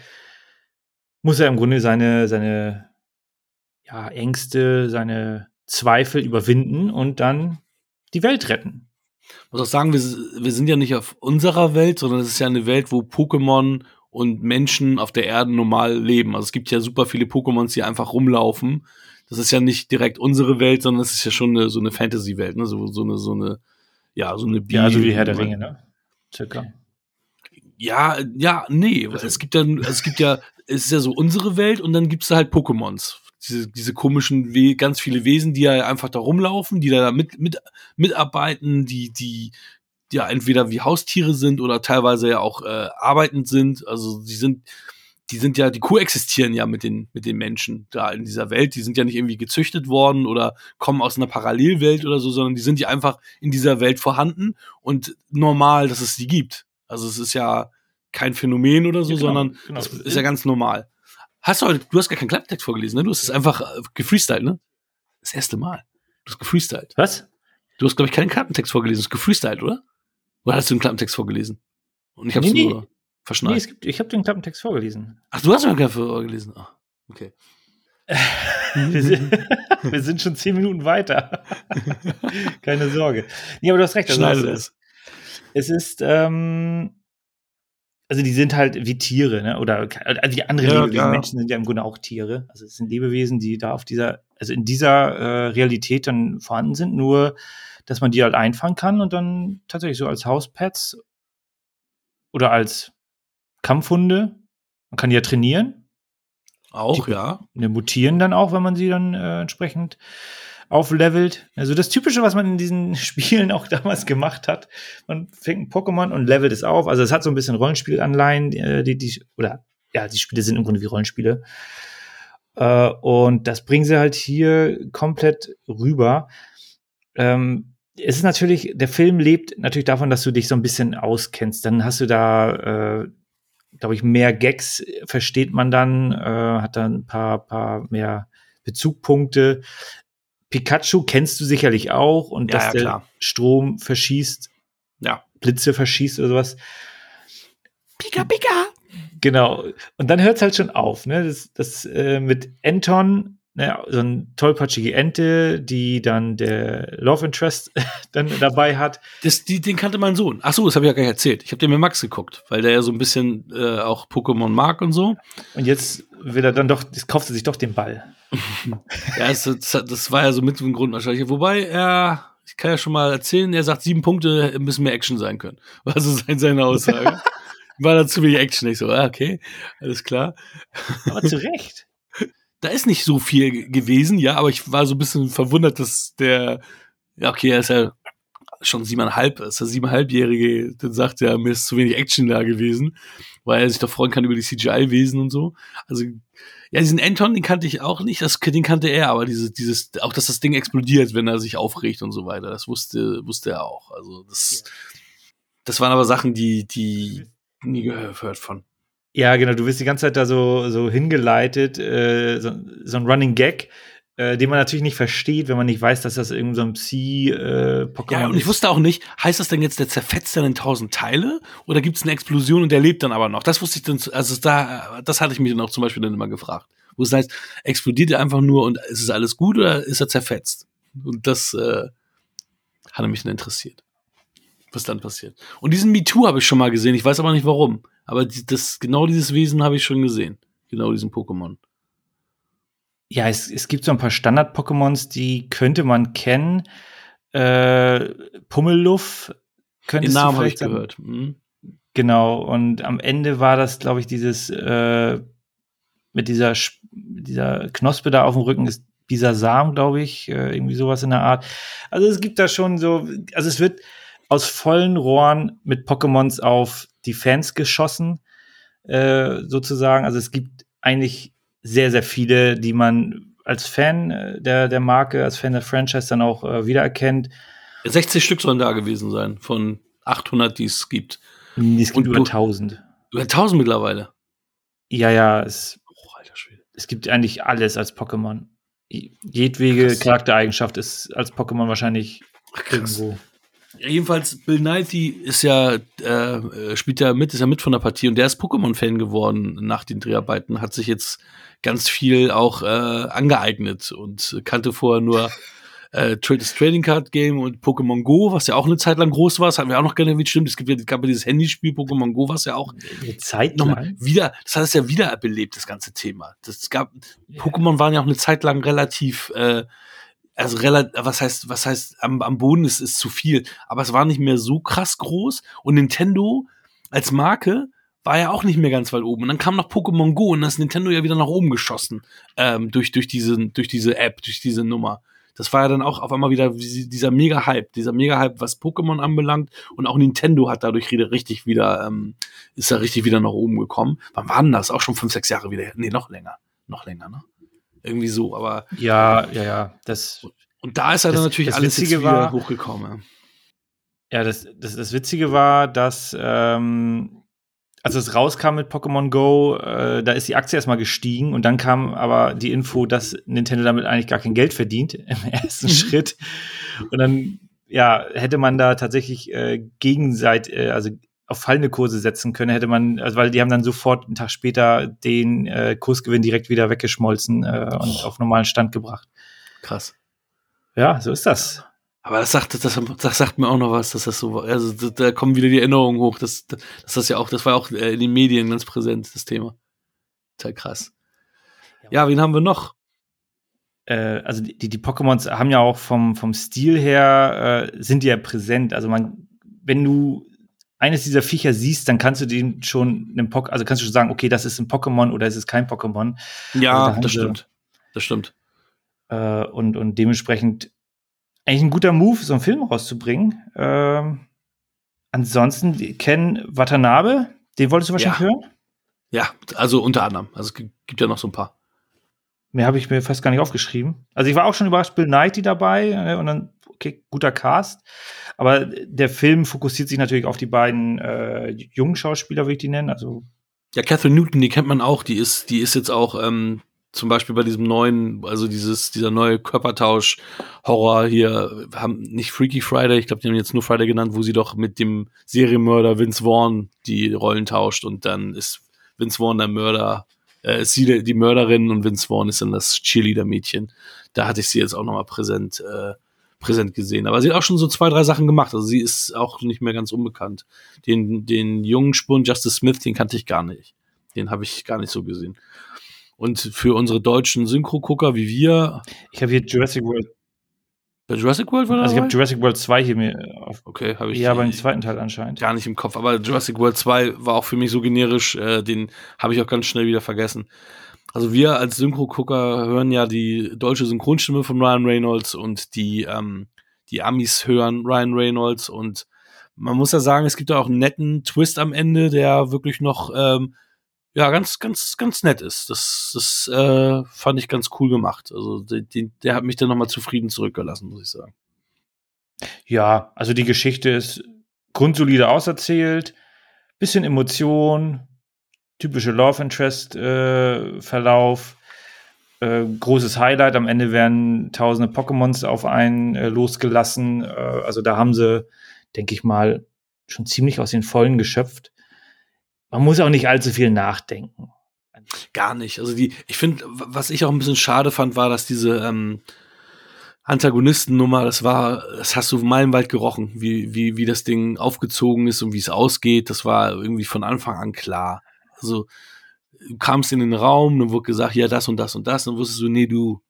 muss er im Grunde seine, seine ja, Ängste, seine Zweifel überwinden und dann die Welt retten. Ich muss auch sagen, wir, wir sind ja nicht auf unserer Welt, sondern es ist ja eine Welt, wo Pokémon und Menschen auf der Erde normal leben. Also es gibt ja super viele Pokémons, die einfach rumlaufen. Das ist ja nicht direkt unsere Welt, sondern es ist ja schon eine, so eine Fantasy-Welt, ne? So, so eine, so eine, ja, so eine Ja, so wie Herr der Ringe, ne? Circa. Ja, ja, nee. Es gibt dann, es gibt ja, es ist ja so unsere Welt und dann gibt's da halt Pokémons. Diese, diese komischen, We ganz viele Wesen, die ja einfach da rumlaufen, die da mit, mit, mitarbeiten, die, die, ja, entweder wie Haustiere sind oder teilweise ja auch äh, arbeitend sind. Also die sind, die sind ja, die koexistieren ja mit den, mit den Menschen da in dieser Welt. Die sind ja nicht irgendwie gezüchtet worden oder kommen aus einer Parallelwelt oder so, sondern die sind ja einfach in dieser Welt vorhanden und normal, dass es die gibt. Also es ist ja kein Phänomen oder so, Ja, genau, sondern genau. das ist ja ganz normal. Hast du heute, du hast gar keinen Klapptext vorgelesen, ne? Du hast es einfach äh, gefreestylt, ne? Das erste Mal. Du hast gefreestylt. Was? Du hast, glaube ich, keinen Klappentext vorgelesen, du hast gefreestylt, oder? Oder hast du einen Klappentext vorgelesen? Und ich hab's Nee, nee. nur Nee, verschnallt. es gibt, ich habe den Klappentext vorgelesen. Ach, du hast mir gar vorgelesen. Ah, okay. Wir sind, wir sind schon zehn Minuten weiter. Keine Sorge. Nee, aber du hast recht. Also Schneide das. es ist, ähm, also die sind halt wie Tiere, ne? Oder also die anderen Ja, Lebewesen, ja. Menschen sind ja im Grunde auch Tiere. Also es sind Lebewesen, die da auf dieser, also in dieser äh, Realität dann vorhanden sind, nur dass man die halt einfangen kann und dann tatsächlich so als Hauspets oder als Kampfhunde. Man kann die ja trainieren. Auch, Die- ja. Ne, mutieren dann auch, wenn man sie dann äh, entsprechend auflevelt. Also das Typische, was man in diesen Spielen auch damals gemacht hat. Man fängt ein Pokémon und levelt es auf. Also es hat so ein bisschen Rollenspielanleihen, äh, die, die, oder ja, die Spiele sind im Grunde wie Rollenspiele. Äh, und das bringen sie halt hier komplett rüber. Ähm, es ist natürlich, der Film lebt natürlich davon, dass du dich so ein bisschen auskennst. Dann hast du da, äh, glaube ich, mehr Gags versteht man dann, hat dann ein paar, paar mehr Bezugpunkte. Pikachu kennst du sicherlich auch und Ja, dass ja, der klar. Strom verschießt, Ja. Blitze verschießt oder sowas. Pika, Pika. Genau. Und dann hört es halt schon auf, ne? Das, das äh, mit Anton, ne, so ein tollpatschige Ente, die dann der Love Interest dann dabei hat. Das, die, den kannte mein Sohn. Ach so, das habe ich ja gar nicht erzählt. Ich habe den mit Max geguckt, weil der ja so ein bisschen äh, auch Pokémon mag und so. Und jetzt will er dann doch, jetzt kauft er sich doch den Ball. Ja, das, das, das war ja so mit dem Grund wahrscheinlich. Wobei er, ich kann ja schon mal erzählen, er sagt, sieben Punkte müssen mehr Action sein können. War so sein, seine Aussage. war da zu wenig Action. Ich so, ah, okay, alles klar. Aber zu Recht. Da ist nicht so viel ge- gewesen, ja, aber ich war so ein bisschen verwundert, dass der, ja, okay, er ist ja schon siebeneinhalb, ist der siebeneinhalbjährige, dann sagt er, mir ist zu wenig Action da gewesen, weil er sich doch freuen kann über die CGI-Wesen und so. Also, ja, diesen Anton, den kannte ich auch nicht, das, den kannte er, aber dieses, dieses, auch dass das Ding explodiert, wenn er sich aufregt und so weiter, das wusste, wusste er auch. Also, das, das waren aber Sachen, die, die nie gehört von. Ja, genau, du wirst die ganze Zeit da so, so hingeleitet, äh, so, so ein Running Gag, äh, den man natürlich nicht versteht, wenn man nicht weiß, dass das irgend so ein Psi-Pokémon Ja, und ich wusste auch nicht, heißt das denn jetzt, der zerfetzt dann in tausend Teile oder gibt es eine Explosion und der lebt dann aber noch? Das wusste ich dann, also da, das hatte ich mich dann auch zum Beispiel dann immer gefragt. Wo es heißt, explodiert er einfach nur und ist es alles gut oder ist er zerfetzt? Und das äh, hat mich dann interessiert, was dann passiert. Und diesen MeToo habe ich schon mal gesehen, ich weiß aber nicht warum. Aber das, genau dieses Wesen habe ich schon gesehen. Genau diesen Pokémon. Ja, es, es gibt so ein paar Standard-Pokémons, die könnte man kennen. Äh, Pummelluff Den könntest du Namen habe ich gehört. Mhm. Genau, und am Ende war das, glaube ich, dieses äh, mit dieser, dieser Knospe da auf dem Rücken ist Bisasam, glaube ich, äh, irgendwie sowas in der Art. Also es gibt da schon so, also es wird aus vollen Rohren mit Pokémons auf die Fans geschossen, äh, sozusagen. Also es gibt eigentlich sehr, sehr viele, die man als Fan äh, der, der Marke, als Fan der Franchise dann auch äh, wiedererkennt. 60 Stück sollen da gewesen sein, von 800, die es gibt. Es gibt Und über du- 1000. Über 1000 mittlerweile. Ja, ja, es, Oh, es gibt eigentlich alles als Pokémon. Je- Jedwege. Charaktereigenschaft ist als Pokémon wahrscheinlich Krass. irgendwo. Ja, jedenfalls, Bill Nighy ist ja, äh, spielt ja mit, ist ja mit von der Partie und der ist Pokémon-Fan geworden nach den Dreharbeiten, hat sich jetzt ganz viel auch äh, angeeignet und kannte vorher nur äh, das Trading Card Game und Pokémon Go, was ja auch eine Zeit lang groß war, das hatten wir auch noch gerne, wie stimmt, es gibt ja, es gab ja dieses Handyspiel Pokémon Go, was ja auch Eine Zeit nochmal lang. wieder, das hat es ja wiederbelebt, das ganze Thema. Das gab, Pokémon waren ja auch eine Zeit lang relativ, äh, also relativ, was heißt, was heißt, am, am Boden ist, ist zu viel, aber es war nicht mehr so krass groß und Nintendo als Marke war ja auch nicht mehr ganz weit oben. Und dann kam noch Pokémon Go und ist Nintendo ja wieder nach oben geschossen ähm, durch, durch, diese, durch diese App, durch diese Nummer. Das war ja dann auch auf einmal wieder wie- dieser Mega-Hype, dieser Mega-Hype, was Pokémon anbelangt. Und auch Nintendo hat dadurch richtig wieder, ähm, ist da richtig wieder nach oben gekommen. Wann war denn das? Auch schon fünf, sechs Jahre wieder her? Nee, noch länger. Noch länger, ne? Irgendwie so, aber Ja, ja, ja. Das, und da ist dann Das- natürlich das alles Witzige war- hochgekommen. ja, das, das, das Witzige war, dass ähm, als es rauskam mit Pokémon Go, äh, da ist die Aktie erstmal gestiegen und dann kam aber die Info, dass Nintendo damit eigentlich gar kein Geld verdient im ersten Mhm. Schritt. Und dann, ja, hätte man da tatsächlich äh, gegenseitig, äh, also auf fallende Kurse setzen können, hätte man, also weil die haben dann sofort einen Tag später den äh, Kursgewinn direkt wieder weggeschmolzen äh, und auf normalen Stand gebracht. Krass. Ja, so ist das. Aber das sagt, das, das sagt mir auch noch was, dass das so war. Also da, da kommen wieder die Erinnerungen hoch. Das, das, das ja auch, das war auch äh, in den Medien ganz präsent, das Thema. Total krass. Ja, wen haben wir noch? Äh, also die, die Pokémons haben ja auch vom, vom Stil her, äh, sind die ja präsent. Also man, wenn du eines dieser Viecher siehst, dann kannst du den schon einem Pokémon, also kannst du schon sagen, okay, das ist ein Pokémon oder es ist kein Pokémon. Ja, also da das stimmt. Das stimmt. Äh, und, und dementsprechend eigentlich ein guter Move, so einen Film rauszubringen. Ähm, ansonsten, Ken Watanabe, den wolltest du wahrscheinlich Ja. hören? Ja, also unter anderem. Also es gi- gibt ja noch so ein paar. Mehr habe ich mir fast gar nicht aufgeschrieben. Also ich war auch schon überrascht, Bill Nighy dabei äh, und dann, okay, guter Cast. Aber der Film fokussiert sich natürlich auf die beiden äh, jungen Schauspieler, würde ich die nennen. Also Ja, Catherine Newton, die kennt man auch. Die ist, die ist jetzt auch ähm, zum Beispiel bei diesem neuen, also dieses, dieser neue Körpertausch-Horror hier, haben nicht Freaky Friday, ich glaube, die haben jetzt nur Friday genannt, wo sie doch mit dem Serienmörder Vince Vaughn die Rollen tauscht und dann ist Vince Vaughn der Mörder, äh, ist sie die Mörderin und Vince Vaughn ist dann das Cheerleader-Mädchen. Da hatte ich sie jetzt auch nochmal präsent, äh, präsent gesehen. Aber sie hat auch schon so zwei, drei Sachen gemacht. Also sie ist auch nicht mehr ganz unbekannt. Den, den jungen Spund Justice Smith, den kannte ich gar nicht. Den habe ich gar nicht so gesehen. Und für unsere deutschen Synchro-Gucker wie wir, ich habe hier Jurassic World, bei Jurassic World war also ich habe Jurassic World 2 hier mir auf, Okay, habe ich ja, beim zweiten Teil anscheinend. gar nicht im Kopf. Aber Jurassic World 2 war auch für mich so generisch, äh, den habe ich auch ganz schnell wieder vergessen. Also wir als Synchro-Gucker hören ja die deutsche Synchronstimme von Ryan Reynolds und die, ähm, die Amis hören Ryan Reynolds und man muss ja sagen, es gibt da auch einen netten Twist am Ende, der wirklich noch ähm, ja ganz, ganz, ganz nett ist. Das, das äh, fand ich ganz cool gemacht. Also den, den, der hat mich dann nochmal zufrieden zurückgelassen, muss ich sagen. Ja, also die Geschichte ist grundsolide auserzählt, bisschen Emotion, typische Love Interest äh, Verlauf, äh, großes Highlight. Am Ende werden tausende Pokémons auf einen äh, losgelassen. Äh, also da haben sie, denke ich mal, schon ziemlich aus den Vollen geschöpft. Man muss auch nicht allzu viel nachdenken. Gar nicht. Also die, ich finde, was ich auch ein bisschen schade fand, war, dass diese ähm, Antagonistennummer, das war, das hast du meilenweit gerochen, wie, wie, wie das Ding aufgezogen ist und wie es ausgeht. Das war irgendwie von Anfang an klar. Also du kamst in den Raum, dann wurde gesagt, ja, das und das und das, dann wusstest du, nee, du,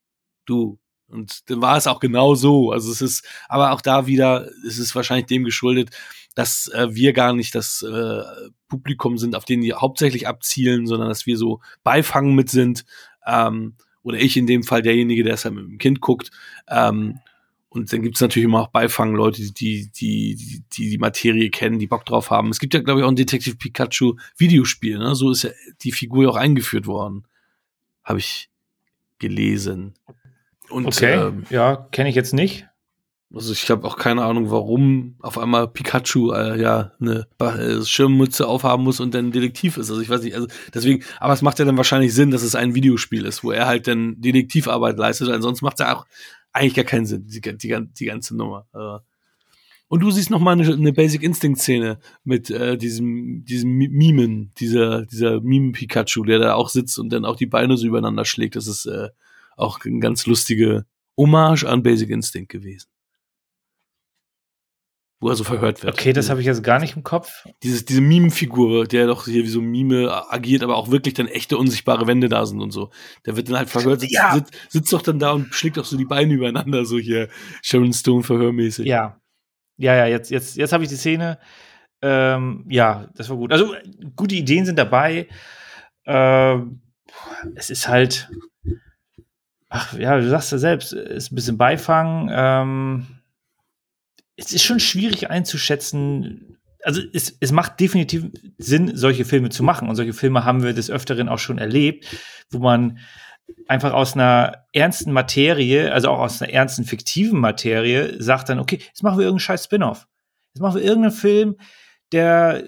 du. Und dann war es auch genau so. Also es ist, aber auch da wieder, es ist wahrscheinlich dem geschuldet, dass äh, wir gar nicht das äh, Publikum sind, auf den die hauptsächlich abzielen, sondern dass wir so Beifang mit sind. Ähm, oder ich in dem Fall derjenige, der es halt mit dem Kind guckt. Ähm, und dann gibt es natürlich immer auch Beifang, Leute, die die, die die die Materie kennen, die Bock drauf haben. Es gibt ja, glaube ich, auch ein Detective Pikachu Videospiel. Ne? So ist ja die Figur ja auch eingeführt worden. Habe ich gelesen. Und Okay, ähm, ja, kenne ich jetzt nicht. also ich habe auch keine Ahnung, warum auf einmal Pikachu äh, ja eine äh, Schirmmütze aufhaben muss und dann Detektiv ist. Also ich weiß nicht, also deswegen, aber es macht ja dann wahrscheinlich Sinn, dass es ein Videospiel ist, wo er halt dann Detektivarbeit leistet, ansonsten macht es ja auch eigentlich gar keinen Sinn, die, die, die ganze Nummer. Äh. Und du siehst noch mal eine, eine Basic Instinct Szene mit äh, diesem diesem Mi- Mimen, dieser dieser Mime Pikachu, der da auch sitzt und dann auch die Beine so übereinander schlägt. Das ist äh, auch eine ganz lustige Hommage an Basic Instinct gewesen wo er so verhört wird. Okay, das habe ich jetzt gar nicht im Kopf. Dieses, diese Mime-Figur, der doch hier wie so Mime agiert, aber auch wirklich dann echte unsichtbare Wände da sind und so. Der wird dann halt verhört, sitzt, Ja. sitzt, sitzt doch dann da und schlägt auch so die Beine übereinander, so hier Sharon Stone verhörmäßig. Ja. Ja, ja, jetzt, jetzt, jetzt habe ich die Szene. Ähm, ja, das war gut. Also, gute Ideen sind dabei. Ähm, es ist halt, ach ja, du sagst ja selbst, ist ein bisschen Beifang. Ähm, es ist schon schwierig einzuschätzen. Also, es, es macht definitiv Sinn, solche Filme zu machen. Und solche Filme haben wir des Öfteren auch schon erlebt, wo man einfach aus einer ernsten Materie, also auch aus einer ernsten fiktiven Materie, sagt dann, okay, jetzt machen wir irgendeinen scheiß Spin-off. Jetzt machen wir irgendeinen Film, der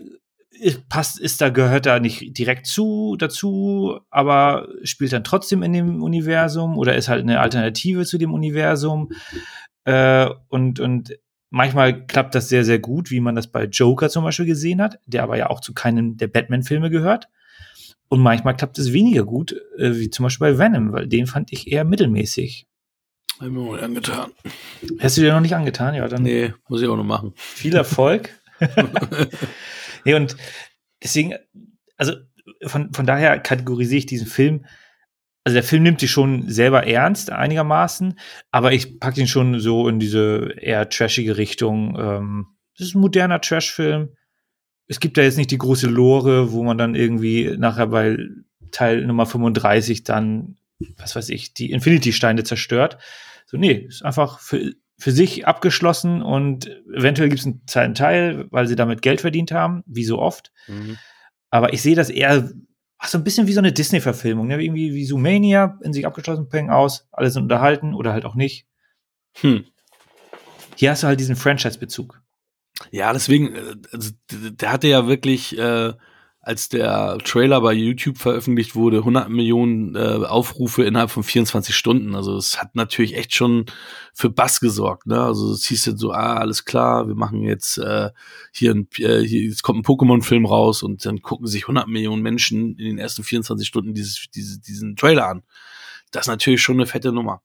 passt, ist da, gehört da nicht direkt zu, dazu, aber spielt dann trotzdem in dem Universum oder ist halt eine Alternative zu dem Universum. Äh, und, und manchmal klappt das sehr, sehr gut, wie man das bei Joker zum Beispiel gesehen hat, der aber ja auch zu keinem der Batman-Filme gehört. Und manchmal klappt es weniger gut, äh, wie zum Beispiel bei Venom, weil den fand ich eher mittelmäßig. Hab ich mir mal angetan. Hast du dir noch nicht angetan? Ja, dann Nee, muss ich auch noch machen. viel Erfolg. nee, und deswegen, also von, von daher kategorisiere ich diesen Film. Also der Film nimmt sich schon selber ernst, einigermaßen, aber ich packe ihn schon so in diese eher trashige Richtung. Ähm, das ist ein moderner Trash-Film. Es gibt da jetzt nicht die große Lore, wo man dann irgendwie nachher bei Teil Nummer 35 dann, was weiß ich, die Infinity-Steine zerstört. So, nee, ist einfach für, für sich abgeschlossen und eventuell gibt es einen zweiten Teil, weil sie damit Geld verdient haben, wie so oft. Mhm. Aber ich sehe das eher ach, so ein bisschen wie so eine Disney-Verfilmung, ne? irgendwie wie Zoomania, in sich abgeschlossen, peng aus, alle sind unterhalten oder halt auch nicht. Hm. Hier hast du halt diesen Franchise-Bezug. Ja, deswegen, äh, also, der hatte ja wirklich, äh, als der Trailer bei YouTube veröffentlicht wurde, 100 Millionen äh, Aufrufe innerhalb von 24 Stunden. Also es hat natürlich echt schon für Bass gesorgt. Ne? Also es hieß jetzt so, ah, alles klar, wir machen jetzt äh, hier, ein, äh, hier, jetzt kommt ein Pokémon-Film raus und dann gucken sich 100 Millionen Menschen in den ersten 24 Stunden dieses, diese, diesen Trailer an. Das ist natürlich schon eine fette Nummer.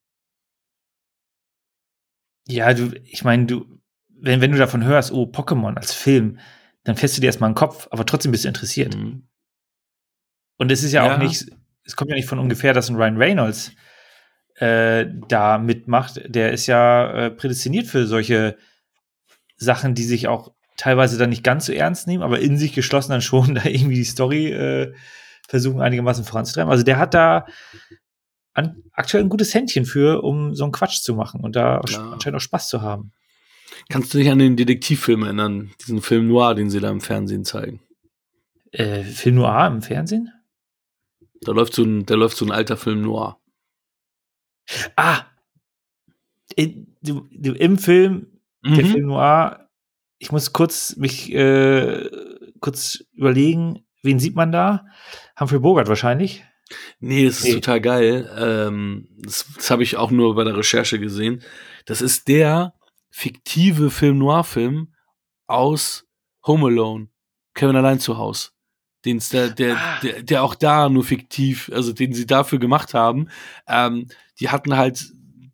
Ja, du, ich meine, du, wenn, wenn du davon hörst, oh, Pokémon als Film, dann fährst du dir erstmal einen Kopf, aber trotzdem bist du interessiert. Mhm. Und es ist ja, Ja. auch nicht, es kommt ja nicht von ungefähr, dass ein Ryan Reynolds äh, da mitmacht. Der ist ja äh, prädestiniert für solche Sachen, die sich auch teilweise dann nicht ganz so ernst nehmen, aber in sich geschlossen dann schon da irgendwie die Story äh, versuchen einigermaßen voranzutreiben. Also der hat da an, aktuell ein gutes Händchen für, um so einen Quatsch zu machen und da Klar. anscheinend auch Spaß zu haben. Kannst du dich an den Detektivfilm erinnern? Diesen Film Noir, den sie da im Fernsehen zeigen. Äh, Film Noir im Fernsehen? Da läuft so ein, da läuft so ein alter Film Noir. Ah! In, du, Im Film der Mhm. Film Noir, ich muss kurz mich äh, kurz überlegen, wen sieht man da? Humphrey Bogart wahrscheinlich. Nee, das ist Nee. total geil. Ähm, das das habe ich auch nur bei der Recherche gesehen. Das ist der fiktive Film Noir-Film aus Home Alone. Kevin allein zu Haus. Der, der, Ah. der, der auch da nur fiktiv, also den sie dafür gemacht haben. Ähm, die hatten halt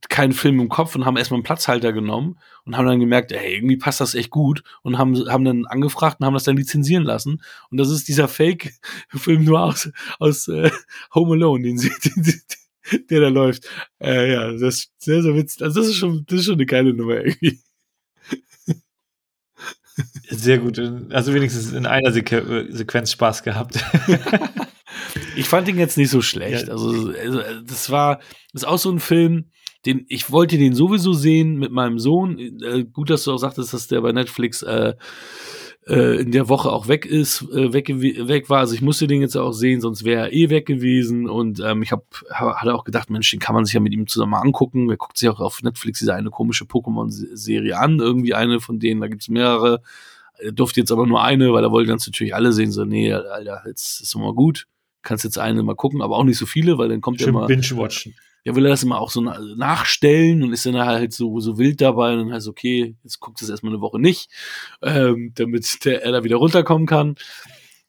keinen Film im Kopf und haben erstmal einen Platzhalter genommen und haben dann gemerkt, ey, irgendwie passt das echt gut und haben, haben dann angefragt und haben das dann lizenzieren lassen. Und das ist dieser Fake-Film nur aus, aus äh, Home Alone, den sie, den, sie- der da läuft. Äh, ja, das ist sehr, sehr witzig. Also das ist schon, das ist schon eine geile Nummer irgendwie. Sehr gut. Also wenigstens in einer Seque äh, Sequenz Spaß gehabt. Ich fand ihn jetzt nicht so schlecht. Ja. Also, also das war, das ist auch so ein Film, den ich wollte den sowieso sehen mit meinem Sohn. Äh, gut, dass du auch sagtest, dass der bei Netflix äh, äh, in der Woche auch weg ist, äh, weg, weg war. Also ich musste den jetzt auch sehen, sonst wäre er eh weg gewesen. Und ähm, ich hab, hab, hatte auch gedacht, Mensch, den kann man sich ja mit ihm zusammen mal angucken. Er guckt sich auch auf Netflix diese eine komische Pokémon-Serie an, irgendwie eine von denen, da gibt's mehrere. Er durfte jetzt aber nur eine, weil er wollte ganz natürlich alle sehen. So, nee, Alter, jetzt ist mal gut. Kannst jetzt eine mal gucken, aber auch nicht so viele, weil dann kommt ja Schön immer, binge-watchen. Ja, will er das immer auch so na- nachstellen und ist dann halt so, so wild dabei und dann heißt, okay, jetzt guckt es erstmal eine Woche nicht, ähm, damit der, er da wieder runterkommen kann.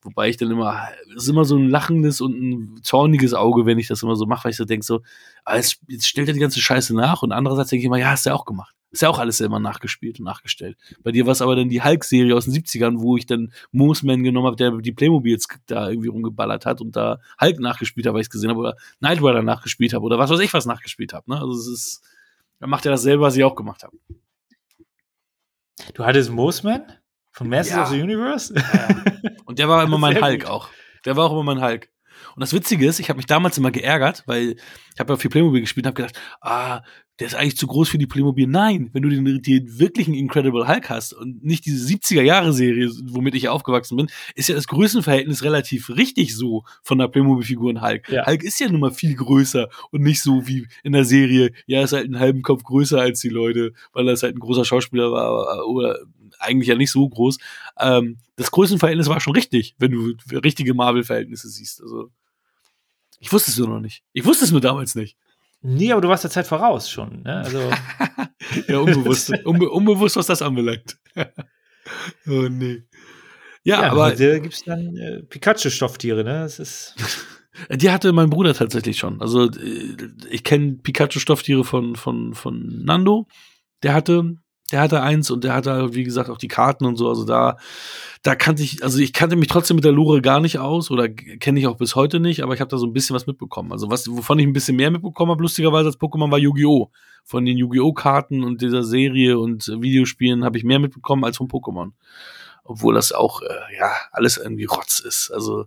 Wobei ich dann immer, es ist immer so ein lachendes und ein zorniges Auge, wenn ich das immer so mache, weil ich so denke so, ah, jetzt, jetzt stellt er die ganze Scheiße nach und andererseits denke ich immer, ja, hast du ja auch gemacht. Ist ja auch alles selber nachgespielt und nachgestellt. Bei dir war es aber dann die Hulk-Serie aus den 70ern, wo ich dann Moosman genommen habe, der die Playmobils da irgendwie rumgeballert hat und da Hulk nachgespielt habe, weil ich es gesehen habe, oder Knight Rider nachgespielt habe oder was weiß ich was nachgespielt habe. Ne? Also es ist, dann macht er dasselbe, was ich auch gemacht habe. Du hattest Moosman von Masters Ja. of the Universe? Und der war immer mein Hulk gut. auch. Der war auch immer mein Hulk. Und das Witzige ist, ich habe mich damals immer geärgert, weil ich habe ja viel Playmobil gespielt und habe gedacht, ah, der ist eigentlich zu groß für die Playmobil. Nein, wenn du den, den wirklichen Incredible Hulk hast und nicht diese 70er-Jahre-Serie, womit ich aufgewachsen bin, ist ja das Größenverhältnis relativ richtig so von der Playmobil-Figur in Hulk. Ja. Hulk ist ja nun mal viel größer und nicht so wie in der Serie, ja, ist halt einen halben Kopf größer als die Leute, weil er halt ein großer Schauspieler war oder eigentlich ja nicht so groß. Ähm, das Größenverhältnis war schon richtig, wenn du richtige Marvel-Verhältnisse siehst. Also, ich wusste es nur noch nicht. Ich wusste es nur damals nicht. nee, aber du warst der Zeit voraus schon. Ne? Also, Ja, unbewusst, unbe unbewusst, was das anbelangt. oh nee. Ja, ja, aber heute gibt es dann äh, Pikachu-Stofftiere. Ne? Das ist Die hatte mein Bruder tatsächlich schon. Also äh, ich kenne Pikachu-Stofftiere von, von, von Nando. Der hatte, der hatte eins und der hatte, wie gesagt, auch die Karten und so. Also da, da kannte ich, also ich kannte mich trotzdem mit der Lore gar nicht aus oder kenne ich auch bis heute nicht, aber ich habe da so ein bisschen was mitbekommen. Also was, wovon ich ein bisschen mehr mitbekommen habe, lustigerweise als Pokémon war Yu-Gi-Oh! Von den Yu-Gi-Oh! Karten und dieser Serie und Videospielen habe ich mehr mitbekommen als von Pokémon. Obwohl das auch, äh, ja, alles irgendwie Rotz ist. Also,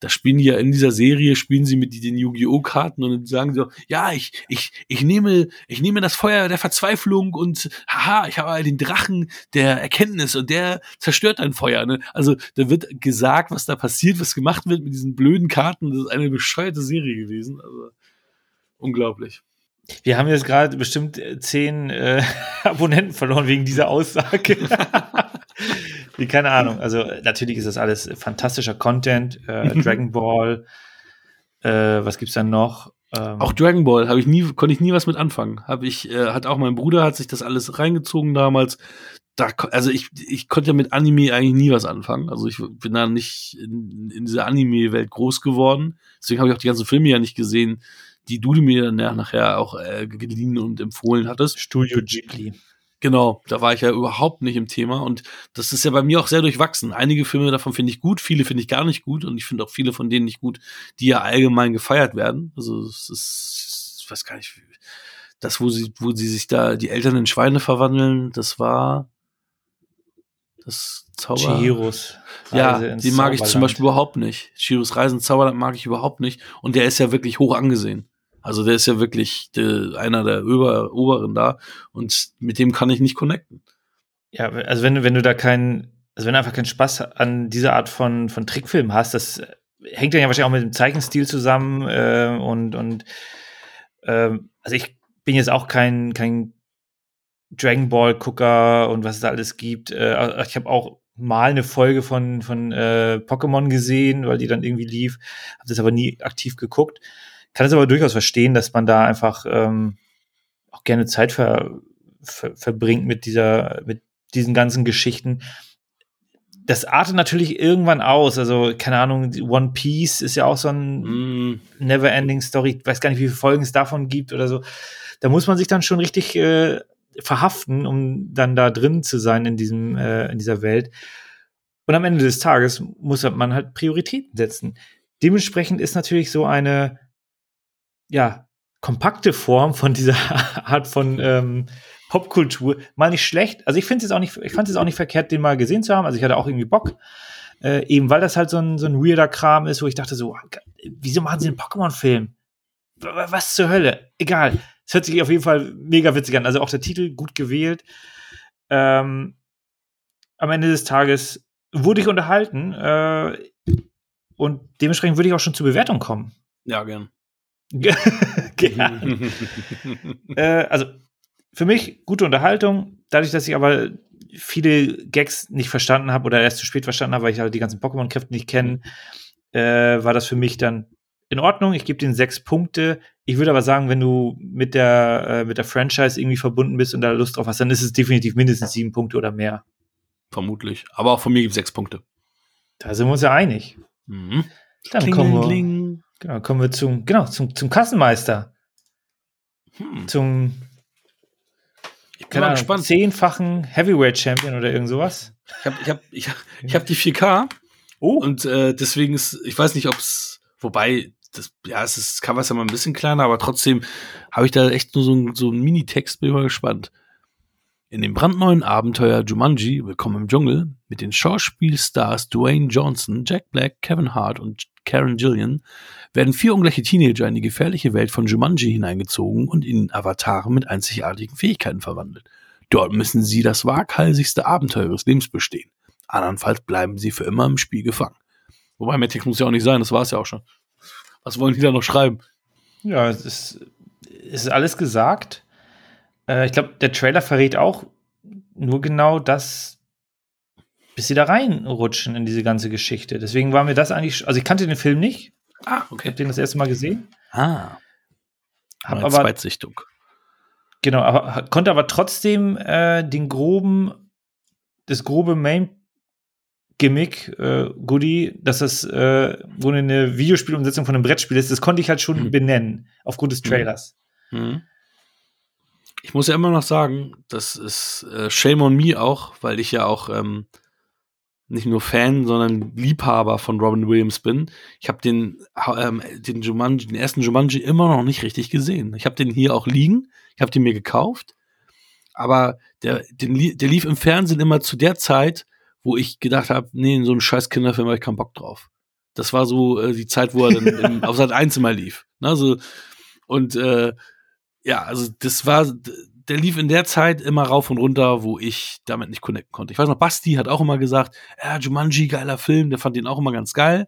da spielen die ja in dieser Serie, spielen sie mit den Yu-Gi-Oh! Karten und dann sagen so, ja, ich, ich, ich nehme, ich nehme das Feuer der Verzweiflung und haha, ich habe den Drachen der Erkenntnis und der zerstört dein Feuer. Ne? Also da wird gesagt, was da passiert, was gemacht wird mit diesen blöden Karten. Das ist eine bescheuerte Serie gewesen. Also unglaublich. Wir haben jetzt gerade bestimmt zehn äh, Abonnenten verloren wegen dieser Aussage. Keine Ahnung. Also natürlich ist das alles fantastischer Content. Äh. Dragon Ball. Äh, was gibt's dann noch? Ähm, Auch Dragon Ball habe ich nie, konnte ich nie was mit anfangen. Habe ich, äh, hat auch mein Bruder hat sich das alles reingezogen damals. Da, also ich, ich konnte mit Anime eigentlich nie was anfangen. Also ich bin da nicht in, in dieser Anime-Welt groß geworden. Deswegen habe ich auch die ganzen Filme ja nicht gesehen, die du mir dann ja nachher auch äh, geliehen und empfohlen hattest. Studio Ghibli. Genau, da war ich ja überhaupt nicht im Thema und das ist ja bei mir auch sehr durchwachsen. Einige Filme davon finde ich gut, viele finde ich gar nicht gut und ich finde auch viele von denen nicht gut, die ja allgemein gefeiert werden. Also es ist, ich weiß gar nicht, das, wo sie, wo sie sich da die Eltern in Schweine verwandeln, das war das Zauber. Chihiros. Ja, Reise die mag ich zum. Beispiel überhaupt nicht. Chiros Reisen Zauberland mag ich überhaupt nicht. Und der ist ja wirklich hoch angesehen. Also der ist ja wirklich der, einer der Ober, Oberen da. Und mit dem kann ich nicht connecten. Ja, also wenn du, wenn du da keinen, also wenn du einfach keinen Spaß an dieser Art von, von Trickfilm hast, das äh, hängt dann ja wahrscheinlich auch mit dem Zeichenstil zusammen äh, und, und ähm, also ich bin jetzt auch kein, kein Dragon Ball Gucker und was es da alles gibt. Äh, ich habe auch mal eine Folge von, von äh, Pokémon gesehen, weil die dann irgendwie lief, habe das aber nie aktiv geguckt. Kann es aber durchaus verstehen, dass man da einfach ähm, auch gerne Zeit ver, ver, verbringt mit dieser, mit diesen ganzen Geschichten. Das artet natürlich irgendwann aus. Also, keine Ahnung, One Piece ist ja auch so ein Mm, Never-Ending Story. Ich weiß gar nicht, wie viele Folgen es davon gibt oder so. Da muss man sich dann schon richtig äh, verhaften, um dann da drin zu sein in diesem, äh, in dieser Welt. Und am Ende des Tages muss man halt Prioritäten setzen. Dementsprechend ist natürlich so eine, ja, kompakte Form von dieser Art von ähm, Popkultur mal nicht schlecht. Also ich finde es auch nicht, ich fand es auch nicht verkehrt, den mal gesehen zu haben. Also ich hatte auch irgendwie Bock. Äh, eben weil das halt so ein, so ein weirder Kram ist, wo ich dachte so, wieso machen sie einen Pokémon-Film? Was zur Hölle? Egal. Es hört sich auf jeden Fall mega witzig an. Also auch der Titel gut gewählt. Ähm, am Ende des Tages wurde ich unterhalten äh, und dementsprechend würde ich auch schon zur Bewertung kommen. ja, gern. Äh, also für mich gute Unterhaltung. Dadurch, dass ich aber viele Gags nicht verstanden habe oder erst zu spät verstanden habe, weil ich halt die ganzen Pokémon-Kräfte nicht kenne, äh, war das für mich dann in Ordnung. Ich gebe den sechs Punkte. Ich würde aber sagen, wenn du mit der, äh, mit der Franchise irgendwie verbunden bist und da Lust drauf hast, dann ist es definitiv mindestens sieben Punkte oder mehr. Vermutlich. Aber auch von mir gibt es sechs Punkte. Da sind wir uns ja einig. Mhm. Dann kommen wir, Klingeling. Genau, kommen wir zum, genau, zum, zum Kassenmeister. Hm. Zum Ich bin mal gespannt. zehnfachen Heavyweight Champion oder irgend sowas. Ich habe ich hab, ich ich hab die 4K Oh, und äh, deswegen ist, ich weiß nicht, ob es, wobei, das, ja, es ist, das Cover ist ja mal ein bisschen kleiner, aber trotzdem habe ich da echt nur so einen so einen Minitext, bin ich mal gespannt. In dem brandneuen Abenteuer Jumanji, Willkommen im Dschungel, mit den Schauspielstars Dwayne Johnson, Jack Black, Kevin Hart und Karen Gillian, werden vier ungleiche Teenager in die gefährliche Welt von Jumanji hineingezogen und in Avatare mit einzigartigen Fähigkeiten verwandelt. Dort müssen sie das waghalsigste Abenteuer ihres Lebens bestehen. Andernfalls bleiben sie für immer im Spiel gefangen. Wobei, Text muss ja auch nicht sein, das war es ja auch schon. Was wollen die da noch schreiben? ja, es ist, es ist alles gesagt. Äh, ich glaube, der Trailer verrät auch nur genau das, bis sie da reinrutschen in diese ganze Geschichte. Deswegen war mir das eigentlich, also ich kannte den Film nicht, Ah, ich okay. habe den das erste Mal gesehen, Ah, hab aber Zweitsichtung. Genau, aber konnte aber trotzdem äh, den groben, das grobe Main Gimmick, äh, Goodie, dass das äh, wohl eine Videospielumsetzung von einem Brettspiel ist, das konnte ich halt schon Mhm. benennen, aufgrund des Mhm. Trailers. Mhm. Ich muss ja immer noch sagen, das ist äh, Shame on me auch, weil ich ja auch ähm, nicht nur Fan, sondern Liebhaber von Robin Williams bin. Ich habe den, ähm, den Jumanji, den ersten Jumanji immer noch nicht richtig gesehen. Ich habe den hier auch liegen, ich habe den mir gekauft, aber der, den, der lief im Fernsehen immer zu der Zeit, wo ich gedacht habe, nee, in so einem scheiß Kinderfilm habe ich keinen Bock drauf. Das war so äh, die Zeit, wo er dann im, auf Sat 1 immer lief. Ne, so, und äh, ja, also das war, der lief in der Zeit immer rauf und runter, wo ich damit nicht connecten konnte. Ich weiß noch, Basti hat auch immer gesagt, ja, Jumanji, geiler Film, der fand den auch immer ganz geil.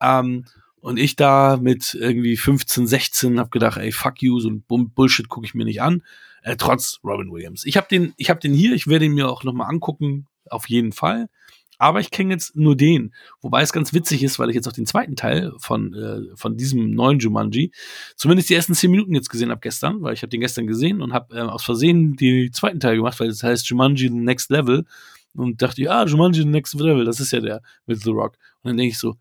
Ähm, und ich da mit irgendwie 15, 16 hab gedacht, ey, fuck you, so ein Bull- Bullshit gucke ich mir nicht an. Äh, trotz Robin Williams. Ich habe den, ich habe den hier, ich werde ihn mir auch noch mal angucken, auf jeden Fall. Aber ich kenne jetzt nur den. Wobei es ganz witzig ist, weil ich jetzt auch den zweiten Teil von, äh, von diesem neuen Jumanji, zumindest die ersten zehn Minuten jetzt gesehen habe gestern, weil ich habe den gestern gesehen und habe äh, aus Versehen den zweiten Teil gemacht, weil das heißt Jumanji The Next Level und dachte, ja, Jumanji The Next Level, das ist ja der mit The Rock. Und dann denke ich so,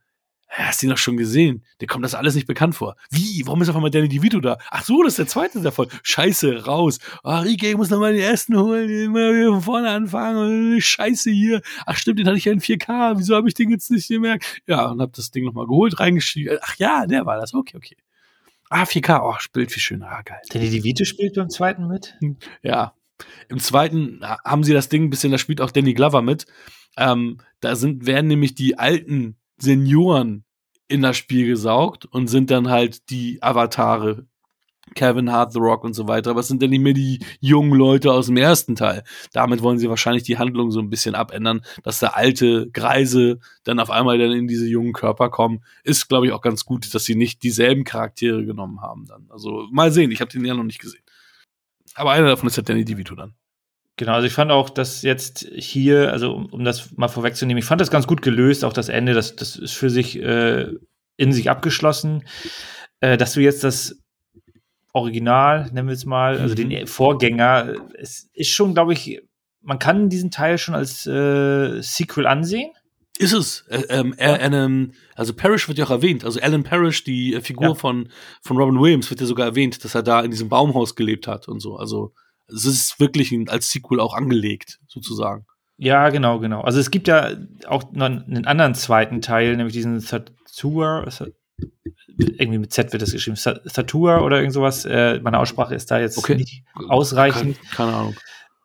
hast du ihn doch schon gesehen? Dir kommt das alles nicht bekannt vor. Wie? Warum ist auf einmal Danny DeVito da? Ach so, das ist der zweite davon. Scheiße, raus. Ah, Rike, ich muss noch mal den ersten holen, immer wieder von vorne anfangen. Und Scheiße hier. Ach stimmt, den hatte ich ja in 4K. Wieso habe ich den jetzt nicht gemerkt? Ja, und habe das Ding noch mal geholt, reingeschrieben. Ach ja, der war das. Okay, okay. Ah, 4K. Oh, Bild viel schöner. Ah, geil. Danny DeVito spielt beim zweiten mit. Ja. Im zweiten haben sie das Ding ein bisschen, da spielt auch Danny Glover mit. Ähm, da sind, werden nämlich die alten Senioren in das Spiel gesaugt und sind dann halt die Avatare. Kevin Hart, The Rock und so weiter. Aber es sind dann nicht mehr die jungen Leute aus dem ersten Teil. Damit wollen sie wahrscheinlich die Handlung so ein bisschen abändern, dass da alte Greise dann auf einmal dann in diese jungen Körper kommen. Ist, glaube ich, auch ganz gut, dass sie nicht dieselben Charaktere genommen haben dann. Also mal sehen, ich habe den ja noch nicht gesehen. Aber einer davon ist ja Danny DeVito dann. Genau, also ich fand auch, dass jetzt hier, also um, um das mal vorwegzunehmen, ich fand das ganz gut gelöst, auch das Ende, das, das ist für sich äh, in sich abgeschlossen, äh, dass du jetzt das Original, nennen wir es mal, also Mhm. den Vorgänger, es ist schon, glaube ich, man kann diesen Teil schon als äh, Sequel ansehen. Ist es. Äh, ähm, ähm, also Parrish wird ja auch erwähnt. Also Alan Parrish, die äh, Figur Ja. von, von Robin Williams, wird ja sogar erwähnt, dass er da in diesem Baumhaus gelebt hat und so. Also es ist wirklich als Sequel auch angelegt, sozusagen. Ja, genau, genau. Also es gibt ja auch noch einen anderen zweiten Teil, nämlich diesen Satua, irgendwie mit Z wird das geschrieben, Sa- Satua oder irgend sowas. Äh, meine Aussprache ist da jetzt Okay. nicht ausreichend. Keine, keine Ahnung.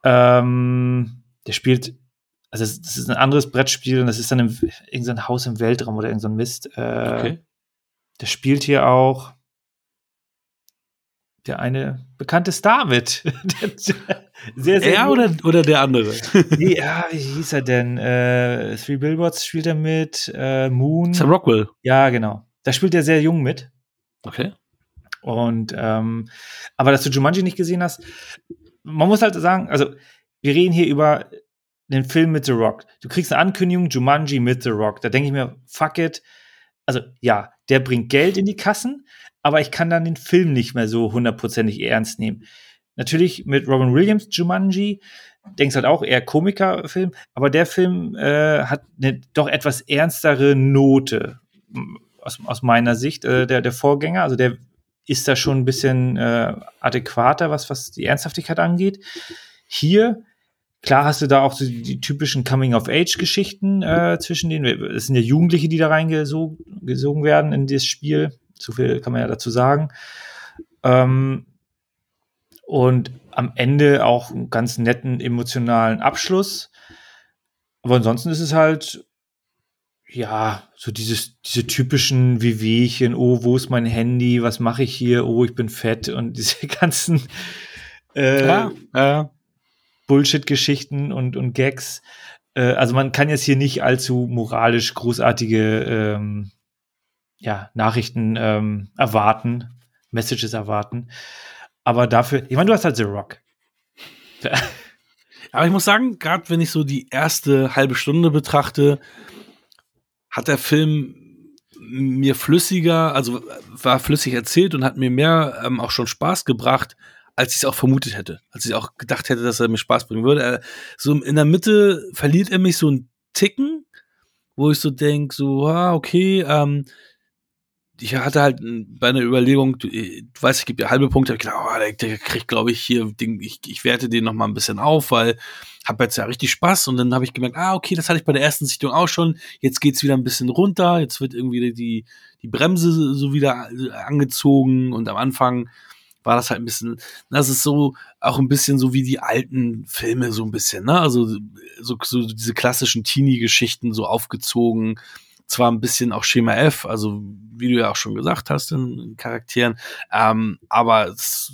Ähm, der spielt, also es- das ist ein anderes Brettspiel und das ist dann im, irgendein Haus im Weltraum oder irgendein Mist. Äh, Okay. Der spielt hier auch der eine bekannte Star mit. Sehr, sehr Er oder, oder der andere? Nee, ja, wie hieß er denn? Äh, Three Billboards spielt er mit, äh, Moon. Sam Rockwell. Ja, genau. Da spielt er sehr jung mit. Okay. Und ähm, aber dass du Jumanji nicht gesehen hast, man muss halt sagen, also wir reden hier über den Film mit The Rock. Du kriegst eine Ankündigung, Jumanji mit The Rock. Da denke ich mir, fuck it. Also ja, der bringt Geld in die Kassen, aber ich kann dann den Film nicht mehr so hundertprozentig ernst nehmen. Natürlich mit Robin Williams Jumanji, denkst halt auch eher Komikerfilm, aber der Film äh, hat eine doch etwas ernstere Note aus, aus meiner Sicht, äh, der, der Vorgänger. Also der ist da schon ein bisschen äh, adäquater, was, was die Ernsthaftigkeit angeht. Hier, klar hast du da auch die, die typischen Coming-of-Age-Geschichten äh, zwischen denen. Es sind ja Jugendliche, die da reingesogen gesogen werden in das Spiel. So viel kann man ja dazu sagen. Ähm, und am Ende auch einen ganz netten emotionalen Abschluss. Aber ansonsten ist es halt, ja, so dieses, diese typischen Wehwehchen, oh, wo ist mein Handy, was mache ich hier, oh, ich bin fett und diese ganzen äh, Ja, ja. Bullshit-Geschichten und, und Gags. Äh, also man kann jetzt hier nicht allzu moralisch großartige ähm, ja, Nachrichten ähm, erwarten, Messages erwarten. Aber dafür, ich meine, du hast halt The Rock. Aber ich muss sagen, gerade wenn ich so die erste halbe Stunde betrachte, hat der Film mir flüssiger, also war flüssig erzählt und hat mir mehr ähm, auch schon Spaß gebracht, als ich es auch vermutet hätte. Als ich auch gedacht hätte, dass er mir Spaß bringen würde. Er, so in der Mitte verliert er mich so ein Ticken, wo ich so denk, so, ah, okay, ähm, ich hatte halt bei einer Überlegung, du, äh, du weißt, ich gebe dir halbe Punkte, ich gedacht, oh, der, der kriegt, glaube ich, hier, den, ich, ich werte den noch mal ein bisschen auf, weil habe jetzt ja richtig Spaß und dann habe ich gemerkt, ah, okay, das hatte ich bei der ersten Sichtung auch schon, jetzt geht's wieder ein bisschen runter, jetzt wird irgendwie die, die Bremse so wieder äh, angezogen und am Anfang war das halt ein bisschen, das ist so auch ein bisschen so wie die alten Filme so ein bisschen, ne? Also so, so diese klassischen Teenie-Geschichten so aufgezogen, zwar ein bisschen auch Schema F, also wie du ja auch schon gesagt hast in, Charakteren, ähm, aber es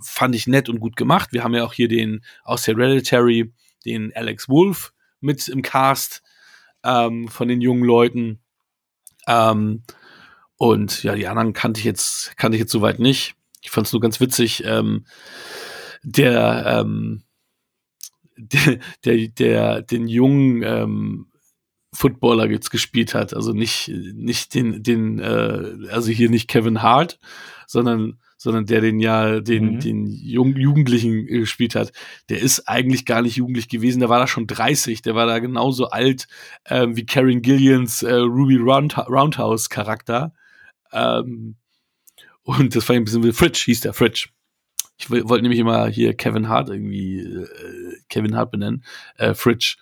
fand ich nett und gut gemacht. Wir haben ja auch hier den aus Hereditary, den Alex Wolf mit im Cast ähm, von den jungen Leuten. Ähm, und ja, die anderen kannte ich jetzt, kannte ich jetzt soweit nicht. Ich fand es nur ganz witzig. Ähm, der, ähm, der, der, der, den jungen ähm, Footballer jetzt gespielt hat. Also nicht, nicht den, den, äh, also hier nicht Kevin Hart, sondern, sondern der den ja, den, mhm. den Jung, Jugendlichen gespielt hat. Der ist eigentlich gar nicht jugendlich gewesen, der war da schon 30, der war da genauso alt äh, wie Karen Gillians äh, Ruby Round, Roundhouse Charakter. Ähm, und das fand ich ein bisschen wie Fridge, hieß der Fridge. Ich wollte nämlich immer hier Kevin Hart irgendwie äh, Kevin Hart benennen. Äh, Fridge.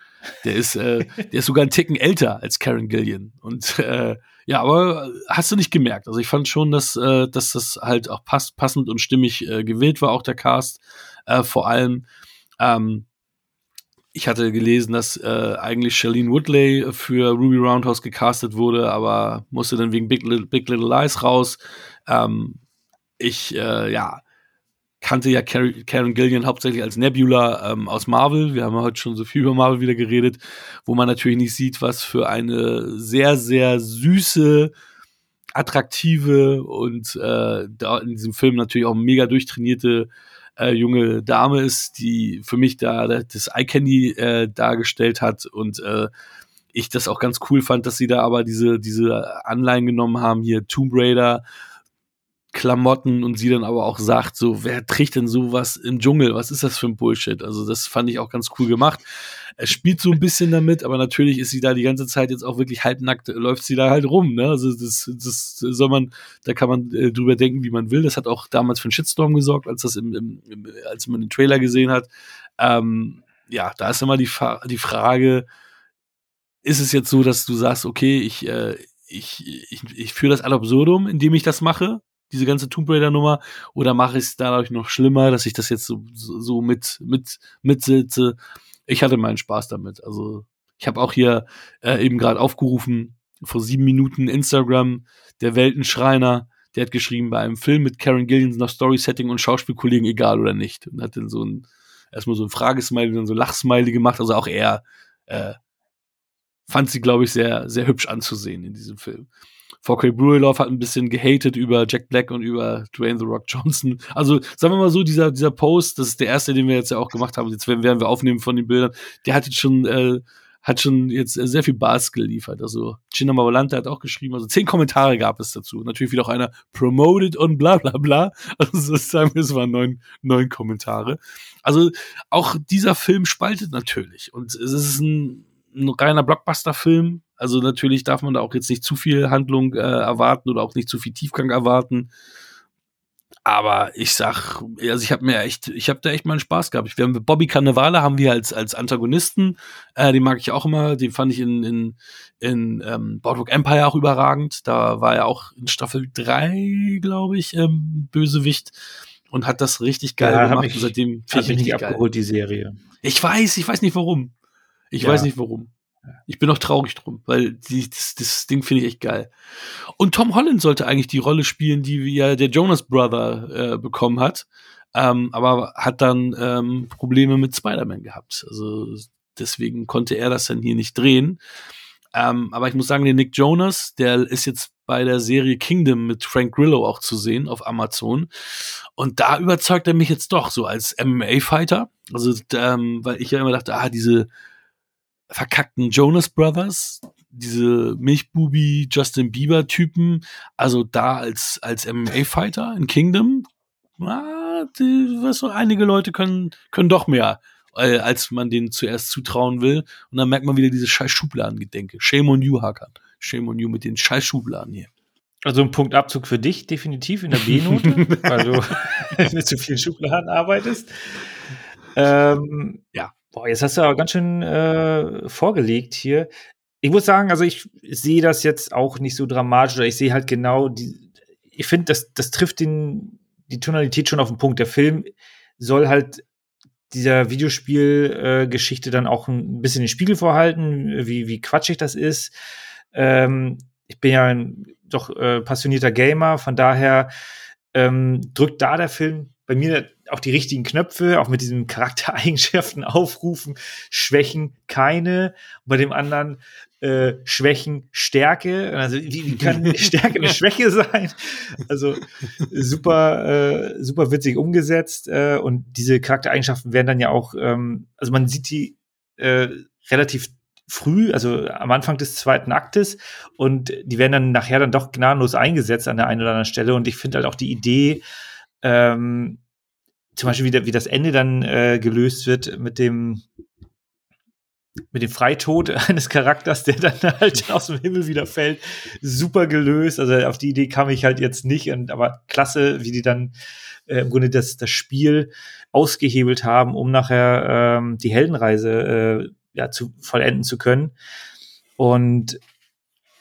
Der ist, äh, der ist sogar ein Ticken älter als Karen Gillian. Und äh, ja, aber hast du nicht gemerkt. Also ich fand schon, dass, äh, dass das halt auch pass passend und stimmig äh, gewählt war, auch der Cast. Äh, vor allem, ähm, ich hatte gelesen, dass äh, eigentlich Charlene Woodley für Ruby Roundhouse gecastet wurde, aber musste dann wegen Big Little, Big Little Lies raus. Ähm, ich, äh, ja, kannte ja Karen Gillian hauptsächlich als Nebula ähm, aus Marvel. Wir haben ja heute schon so viel über Marvel wieder geredet, wo man natürlich nicht sieht, was für eine sehr, sehr süße, attraktive und äh, da in diesem Film natürlich auch mega durchtrainierte äh, junge Dame ist, die für mich da das Eye Candy äh, dargestellt hat und äh, ich das auch ganz cool fand, dass sie da aber diese, diese Anleihen genommen haben, hier Tomb Raider, Klamotten und sie dann aber auch sagt, so, wer trägt denn sowas im Dschungel? Was ist das für ein Bullshit? Also, das fand ich auch ganz cool gemacht. Er spielt so ein bisschen damit, aber natürlich ist sie da die ganze Zeit jetzt auch wirklich halbnackt, läuft sie da halt rum, ne? Also, das, das soll man, da kann man äh, drüber denken, wie man will. Das hat auch damals für einen Shitstorm gesorgt, als das im, im, im als man den Trailer gesehen hat. Ähm, ja, da ist immer die, die Frage, ist es jetzt so, dass du sagst, okay, ich, äh, ich, ich, ich führe das ad absurdum, indem ich das mache, diese ganze Tomb Raider Nummer, oder mache ich es dadurch noch schlimmer, dass ich das jetzt so, so mit, mit, mitsitze? Ich hatte meinen Spaß damit. Also, ich habe auch hier äh, eben gerade aufgerufen, vor sieben Minuten Instagram, der Weltenschreiner, der hat geschrieben, bei einem Film mit Karen Gillians nach Story-Setting und Schauspielkollegen, egal oder nicht. Und hat dann so ein, erstmal so ein Fragesmiley, dann so Lachsmiley gemacht. Also auch er äh, fand sie, glaube ich, sehr, sehr hübsch anzusehen in diesem Film. 4K Brewelov hat ein bisschen gehatet über Jack Black und über Dwayne The Rock Johnson. Also sagen wir mal so, dieser, dieser Post, das ist der erste, den wir jetzt ja auch gemacht haben, jetzt werden, wir aufnehmen von den Bildern, der hat jetzt schon, äh, hat schon jetzt sehr viel Bars geliefert. Also China Volante hat auch geschrieben, also zehn Kommentare gab es dazu. Natürlich wieder auch einer promoted und bla bla bla. Also sagen wir, es waren neun, neun Kommentare. Also auch dieser Film spaltet natürlich. Und es ist ein, ein reiner Blockbuster-Film, also natürlich darf man da auch jetzt nicht zu viel Handlung äh, erwarten oder auch nicht zu viel Tiefgang erwarten. Aber ich sag, also ich habe mir echt, ich habe da echt mal einen Spaß gehabt. Wir haben Bobby Cannavale haben wir als als Antagonisten, äh, den mag ich auch immer. Den fand ich in in in ähm, Boardwalk Empire auch überragend. Da war er auch in Staffel 3, glaube ich, ähm, Bösewicht und hat das richtig geil ja, gemacht. Ich, und seitdem finde ich nicht abgeholt die Serie. Ich weiß, ich weiß nicht warum. Ich ja. weiß nicht warum. Ich bin auch traurig drum, weil die, das, das Ding finde ich echt geil. Und Tom Holland sollte eigentlich die Rolle spielen, die ja der Jonas Brother äh, bekommen hat, ähm, aber hat dann ähm, Probleme mit Spider-Man gehabt. Also deswegen konnte er das dann hier nicht drehen. Ähm, aber ich muss sagen, der Nick Jonas, der ist jetzt bei der Serie Kingdom mit Frank Grillo auch zu sehen auf Amazon. Und da überzeugt er mich jetzt doch so als MMA-Fighter. Also, ähm, weil ich ja immer dachte, ah, diese verkackten Jonas Brothers, diese Milchbubi Justin Bieber Typen, also da als als MMA Fighter in Kingdom, ah, die, was so einige Leute können können doch mehr äh, als man denen zuerst zutrauen will. Und dann merkt man wieder diese scheiß Schubladengedenke. Shame on you, Hakan. Shame on you mit den scheiß Schubladen hier. Also ein Punktabzug für dich definitiv in der B-Note, weil du mit zu vielen Schubladen arbeitest. Ähm, ja, boah, jetzt hast du aber ganz schön äh, vorgelegt hier. Ich muss sagen, also ich sehe das jetzt auch nicht so dramatisch, oder ich sehe halt genau die, ich finde, das, das trifft den, die Tonalität schon auf den Punkt. Der Film soll halt dieser Videospielgeschichte äh, dann auch ein bisschen den Spiegel vorhalten, wie, wie quatschig das ist. Ähm, ich bin ja ein doch äh, passionierter Gamer, von daher ähm, drückt da der Film bei mir auch die richtigen Knöpfe, auch mit diesen Charaktereigenschaften aufrufen, Schwächen keine. bei dem anderen äh, Schwächen Stärke. Also wie, wie kann Stärke eine Schwäche sein? Also super, äh, super witzig umgesetzt. Äh, und diese Charaktereigenschaften werden dann ja auch, ähm, also man sieht die äh, relativ früh, also am Anfang des zweiten Aktes und die werden dann nachher dann doch gnadenlos eingesetzt an der einen oder anderen Stelle und ich finde halt auch die Idee, ähm, zum Beispiel wie, der, wie das Ende dann äh, gelöst wird mit dem mit dem Freitod eines Charakters, der dann halt aus dem Himmel wieder fällt, super gelöst. Also auf die Idee kam ich halt jetzt nicht, und, aber klasse, wie die dann äh, im Grunde das, das Spiel ausgehebelt haben, um nachher ähm, die Heldenreise äh, ja, zu vollenden zu können. Und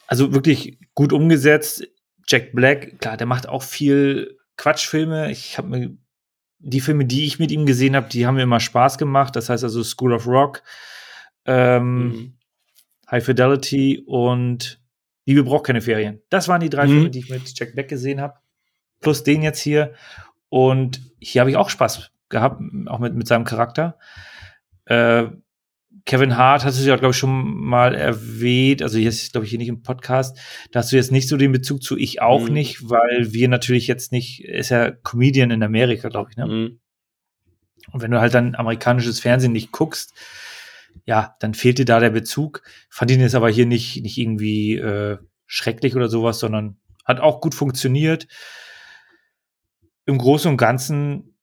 also wirklich gut umgesetzt. Jack Black, klar, der macht auch viel Quatschfilme. Ich habe mir die Filme, die ich mit ihm gesehen habe, die haben mir immer Spaß gemacht. Das heißt also School of Rock, ähm, mhm. High Fidelity und Liebe braucht keine Ferien. Das waren die drei mhm. Filme, die ich mit Jack Black gesehen habe. Plus den jetzt hier. Und hier habe ich auch Spaß gehabt, auch mit, mit seinem Charakter. Äh, Kevin Hart hast du ja, glaube ich, schon mal erwähnt, also jetzt, glaube ich, hier nicht im Podcast, da hast du jetzt nicht so den Bezug zu, ich auch mhm. nicht, weil wir natürlich jetzt nicht, ist ja Comedian in Amerika, glaube ich, ne? Mhm. Und wenn du halt dann amerikanisches Fernsehen nicht guckst, ja, dann fehlt dir da der Bezug. Fand ihn jetzt aber hier nicht, nicht irgendwie äh, schrecklich oder sowas, sondern hat auch gut funktioniert. Im Großen und Ganzen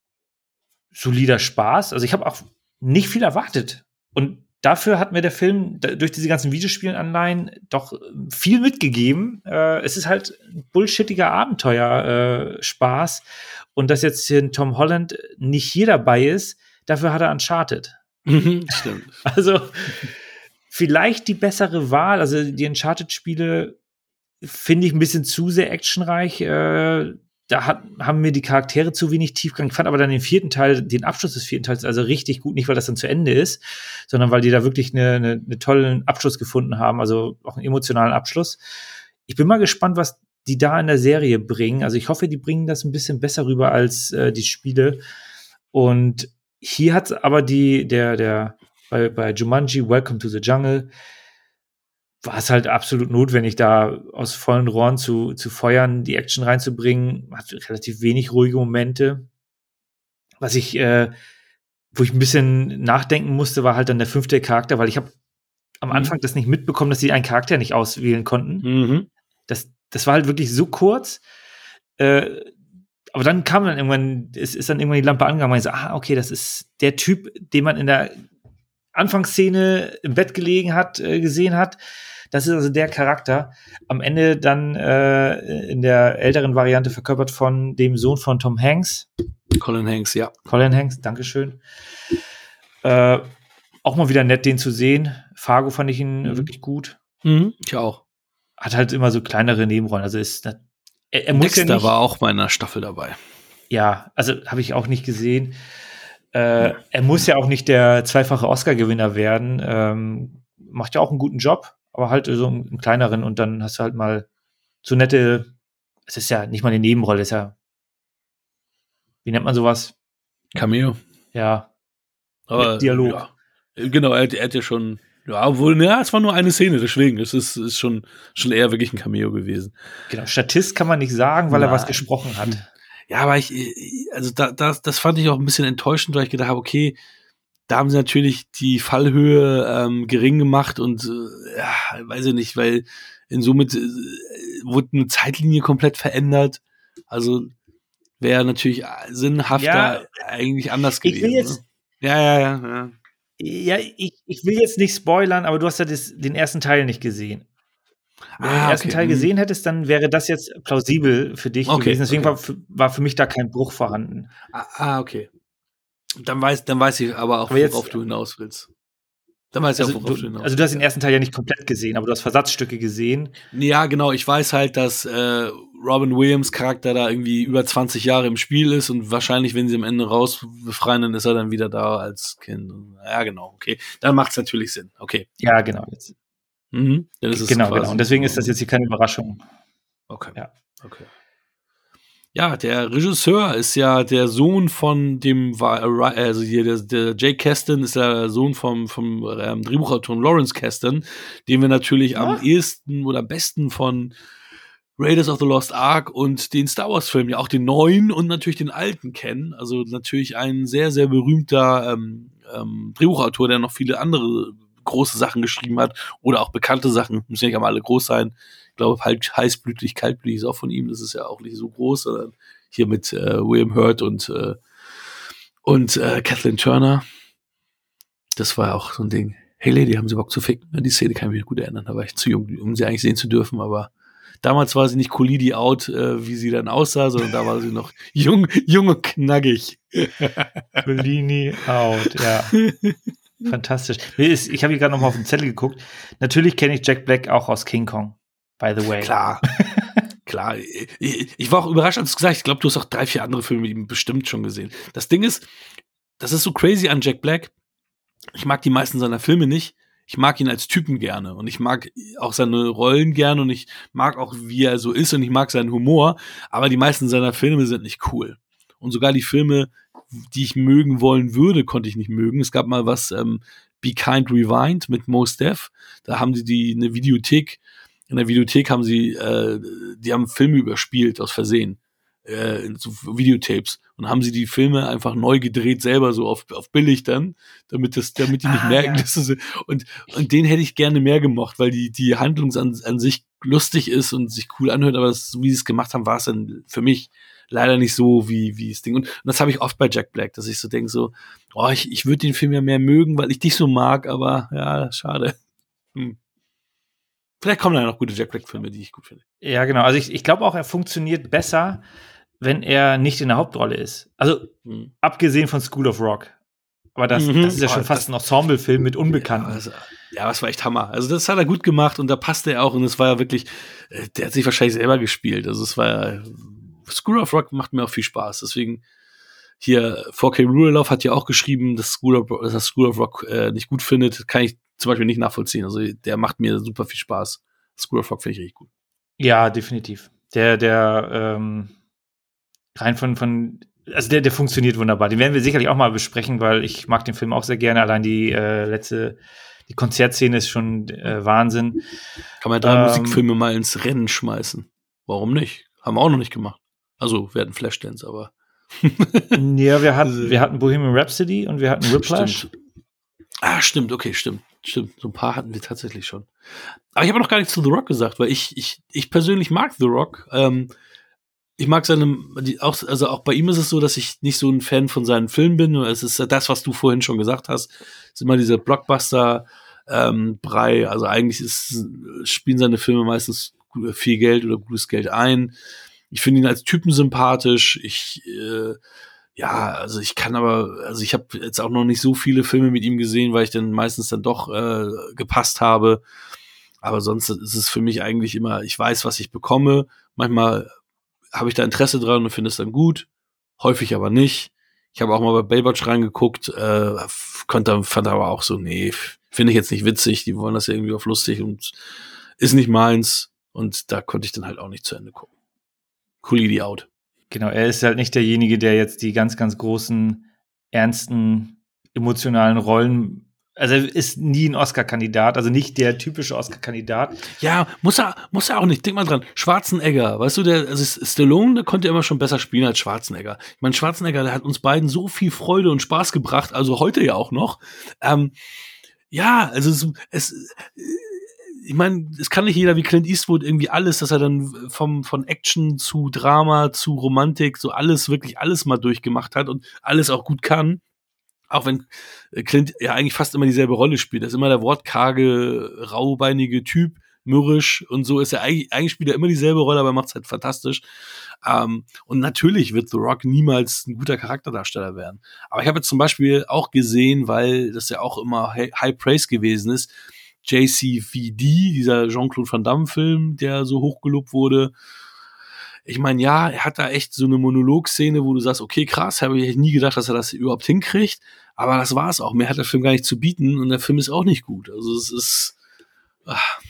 solider Spaß. Also ich habe auch nicht viel erwartet. Und dafür hat mir der Film durch diese ganzen Videospielenanleihen doch viel mitgegeben. Äh, es ist halt ein bullshittiger Abenteuer-Spaß. Äh, und dass jetzt hier Tom Holland nicht hier dabei ist, dafür hat er Uncharted. Mhm, stimmt. Also vielleicht die bessere Wahl. Also die Uncharted-Spiele finde ich ein bisschen zu sehr actionreich. Äh, da hat, haben mir die Charaktere zu wenig Tiefgang. Ich fand aber dann den vierten Teil, den Abschluss des vierten Teils, also richtig gut, nicht weil das dann zu Ende ist, sondern weil die da wirklich eine, eine, eine tollen Abschluss gefunden haben, also auch einen emotionalen Abschluss. Ich bin mal gespannt, was die da in der Serie bringen. Also ich hoffe, die bringen das ein bisschen besser rüber als äh, die Spiele. Und hier hat aber die, der, der, bei, bei Jumanji, Welcome to the Jungle, war es halt absolut notwendig, da aus vollen Rohren zu, zu feuern, die Action reinzubringen. Hat relativ wenig ruhige Momente. Was ich, äh, wo ich ein bisschen nachdenken musste, war halt dann der fünfte Charakter, weil ich habe am mhm. Anfang das nicht mitbekommen, dass sie einen Charakter nicht auswählen konnten. Mhm. Das, das war halt wirklich so kurz. Äh, aber dann kam dann irgendwann, es ist dann irgendwann die Lampe angegangen und ich so, ah, okay, das ist der Typ, den man in der Anfangsszene im Bett gelegen hat, äh, gesehen hat. Das ist also der Charakter. Am Ende dann äh, in der älteren Variante verkörpert von dem Sohn von Tom Hanks. Colin Hanks, ja. Colin Hanks, Dankeschön. Äh, auch mal wieder nett, den zu sehen. Fargo fand ich ihn mhm. wirklich gut. Mhm, ich auch. Hat halt immer so kleinere Nebenrollen. Also ist er, er muss Dexter ja nicht, war auch bei einer Staffel dabei. Ja, also habe ich auch nicht gesehen. Äh, er muss ja auch nicht der zweifache Oscar-Gewinner werden. Ähm, macht ja auch einen guten Job aber halt so einen kleineren und dann hast du halt mal so nette, es ist ja nicht mal eine Nebenrolle, ist ja, wie nennt man sowas? Cameo. Ja. Aber Dialog. Ja. Genau, er, er hat ja schon, ja, obwohl, ja, es war nur eine Szene, deswegen, es ist, ist schon, schon eher wirklich ein Cameo gewesen. Genau, Statist kann man nicht sagen, weil Nein. er was gesprochen hat. Ja, aber ich, also da, das, das fand ich auch ein bisschen enttäuschend, weil ich gedacht habe, okay, da haben sie natürlich die Fallhöhe ähm, gering gemacht und äh, ja, weiß ich nicht, weil in somit äh, wurde eine Zeitlinie komplett verändert. Also wäre natürlich sinnhafter ja, eigentlich anders gewesen. Ich will, jetzt, ne? Ja, ja, ja. ja. Ja, ich, ich will jetzt nicht spoilern, aber du hast ja das, den ersten Teil nicht gesehen. Wenn du den Ah, ersten okay. Teil Mhm. gesehen hättest, dann wäre das jetzt plausibel für dich Okay, gewesen. Deswegen okay. war, für, war für mich da kein Bruch vorhanden. Ah, ah, okay. Dann weiß, dann weiß ich aber auch, Aber jetzt- worauf du hinaus willst. Dann weiß ich Also auch, worauf du, du, hinaus also du hast den ersten Teil ja nicht komplett gesehen, aber du hast Versatzstücke gesehen. Ja, genau. Ich weiß halt, dass äh, Robin Williams Charakter da irgendwie über 20 Jahre im Spiel ist und wahrscheinlich, wenn sie am Ende raus befreien, dann ist er dann wieder da als Kind. Ja, genau. Okay. Dann macht's natürlich Sinn. Okay. Ja, genau. Jetzt. Mhm. Es Genau, genau. Und deswegen ist das jetzt hier keine Überraschung. Okay. Ja. Okay. Ja, der Regisseur ist ja der Sohn von dem, also hier der, der Jay Kasdan ist der Sohn vom, vom ähm, Drehbuchautor Lawrence Kasdan, den wir natürlich am Ah. ehesten oder am besten von Raiders of the Lost Ark und den Star Wars Filmen, ja auch den neuen und natürlich den alten kennen. Also natürlich ein sehr, sehr berühmter ähm, ähm, Drehbuchautor, der noch viele andere große Sachen geschrieben hat oder auch bekannte Sachen, müssen ja nicht einmal alle groß sein. Glaube, halt heißblütig, kaltblütig ist auch von ihm, das ist ja auch nicht so groß, sondern hier mit äh, William Hurt und, äh, und äh, Kathleen Turner. Das war ja auch so ein Ding. Hey Lady, haben Sie Bock zu ficken? Die Szene kann ich mich gut erinnern, da war ich zu jung, um sie eigentlich sehen zu dürfen, aber damals war sie nicht Colidi out, äh, wie sie dann aussah, sondern da war sie noch jung, jung und knackig. Bellini out, ja. Fantastisch. Ich habe hier gerade noch mal auf den Zettel geguckt. Natürlich kenne ich Jack Black auch aus King Kong, by the way. Klar. Klar. Ich, ich war auch überrascht, als du gesagt hast, ich glaube, du hast auch drei, vier andere Filme mit ihm bestimmt schon gesehen. Das Ding ist, das ist so crazy an Jack Black. Ich mag die meisten seiner Filme nicht. Ich mag ihn als Typen gerne und ich mag auch seine Rollen gerne und ich mag auch, wie er so ist und ich mag seinen Humor, aber die meisten seiner Filme sind nicht cool. Und sogar die Filme, die ich mögen wollen würde, konnte ich nicht mögen. Es gab mal was, ähm, Be Kind Rewind mit Mos Def. Da haben sie die eine Videothek in der Videothek haben sie, äh, die haben Filme überspielt aus Versehen, äh, so Videotapes und haben sie die Filme einfach neu gedreht selber so auf, auf billig dann, damit das, damit die nicht Ah, merken, ja. dass das, und und den hätte ich gerne mehr gemocht, weil die die Handlung an, an sich lustig ist und sich cool anhört, aber das, so wie sie es gemacht haben, war es dann für mich leider nicht so wie wie das Ding und, und das habe ich oft bei Jack Black, dass ich so denke so, oh ich ich würde den Film ja mehr mögen, weil ich dich so mag, aber ja schade. Hm. Vielleicht kommen da noch gute Jack Black-Filme, die ich gut finde. Ja, genau. Also ich, ich glaube auch, er funktioniert besser, wenn er nicht in der Hauptrolle ist. Also Hm. abgesehen von School of Rock. Aber das, Mhm. das ist ja Oh, schon fast ein Ensemble-Film mit Unbekannten. Ja, also, ja, das war echt Hammer. Also das hat er gut gemacht und da passte er auch und es war ja wirklich, äh, der hat sich wahrscheinlich selber gespielt. Also es war ja, School of Rock macht mir auch viel Spaß. Deswegen hier 4K Ruloff hat ja auch geschrieben, dass School of, dass er School of Rock äh, nicht gut findet. Kann ich zum Beispiel nicht nachvollziehen. Also der macht mir super viel Spaß. School of Rock finde ich richtig gut. Ja, definitiv. Der, der, ähm, rein von, von, also der, der funktioniert wunderbar. Den werden wir sicherlich auch mal besprechen, weil ich mag den Film auch sehr gerne. Allein die äh, letzte, die Konzertszene ist schon äh, Wahnsinn. Kann man drei Ähm, Musikfilme mal ins Rennen schmeißen? Warum nicht? Haben wir auch noch nicht gemacht. Also hatten Flashdance, aber ja, wir hatten, wir hatten Bohemian Rhapsody und wir hatten Whiplash. Stimmt. Ah, stimmt, okay, stimmt. Stimmt, so ein paar hatten wir tatsächlich schon. Aber ich habe noch gar nichts zu The Rock gesagt, weil ich, ich, ich persönlich mag The Rock. Ähm, ich mag seine, die, auch, also auch bei ihm ist es so, dass ich nicht so ein Fan von seinen Filmen bin. Es ist das, was du vorhin schon gesagt hast. Es ist immer dieser Blockbuster, ähm. Also eigentlich ist, spielen seine Filme meistens viel Geld oder gutes Geld ein. Ich finde ihn als Typen sympathisch. Ich, äh, ja, also ich kann aber, also ich habe jetzt auch noch nicht so viele Filme mit ihm gesehen, weil ich dann meistens dann doch äh, gepasst habe. Aber sonst ist es für mich eigentlich immer, ich weiß, was ich bekomme. Manchmal habe ich da Interesse dran und finde es dann gut, häufig aber nicht. Ich habe auch mal bei Baywatch reingeguckt, äh, konnte, fand aber auch so, nee, finde ich jetzt nicht witzig, die wollen das ja irgendwie auf lustig und ist nicht meins. Und da konnte ich dann halt auch nicht zu Ende gucken. Coolidi out. Genau, er ist halt nicht derjenige, der jetzt die ganz, ganz großen, ernsten, emotionalen Rollen. Also er ist nie ein Oscar-Kandidat, also nicht der typische Oscar-Kandidat. Ja, muss er, muss er auch nicht. Denk mal dran. Schwarzenegger, weißt du, der, also Stallone, der konnte immer schon besser spielen als Schwarzenegger. Ich meine, Schwarzenegger, der hat uns beiden so viel Freude und Spaß gebracht, also heute ja auch noch. Ähm, ja, also es, es ich meine, es kann nicht jeder wie Clint Eastwood irgendwie alles, dass er dann vom, von Action zu Drama zu Romantik, so alles, wirklich alles mal durchgemacht hat und alles auch gut kann. Auch wenn äh, Clint ja eigentlich fast immer dieselbe Rolle spielt. Das ist immer der wortkarge, raubeinige Typ, mürrisch und so ist er eigentlich, eigentlich spielt er immer dieselbe Rolle, aber macht es halt fantastisch. Ähm, und natürlich wird The Rock niemals ein guter Charakterdarsteller werden. Aber ich habe jetzt zum Beispiel auch gesehen, weil das ja auch immer High Praise gewesen ist, JCVD, dieser Jean-Claude Van Damme-Film, der so hochgelobt wurde. Ich meine, ja, er hat da echt so eine Monologszene, wo du sagst, okay, krass, habe ich nie gedacht, dass er das überhaupt hinkriegt. Aber das war es auch. Mehr hat der Film gar nicht zu bieten und der Film ist auch nicht gut. Also es ist. Ach,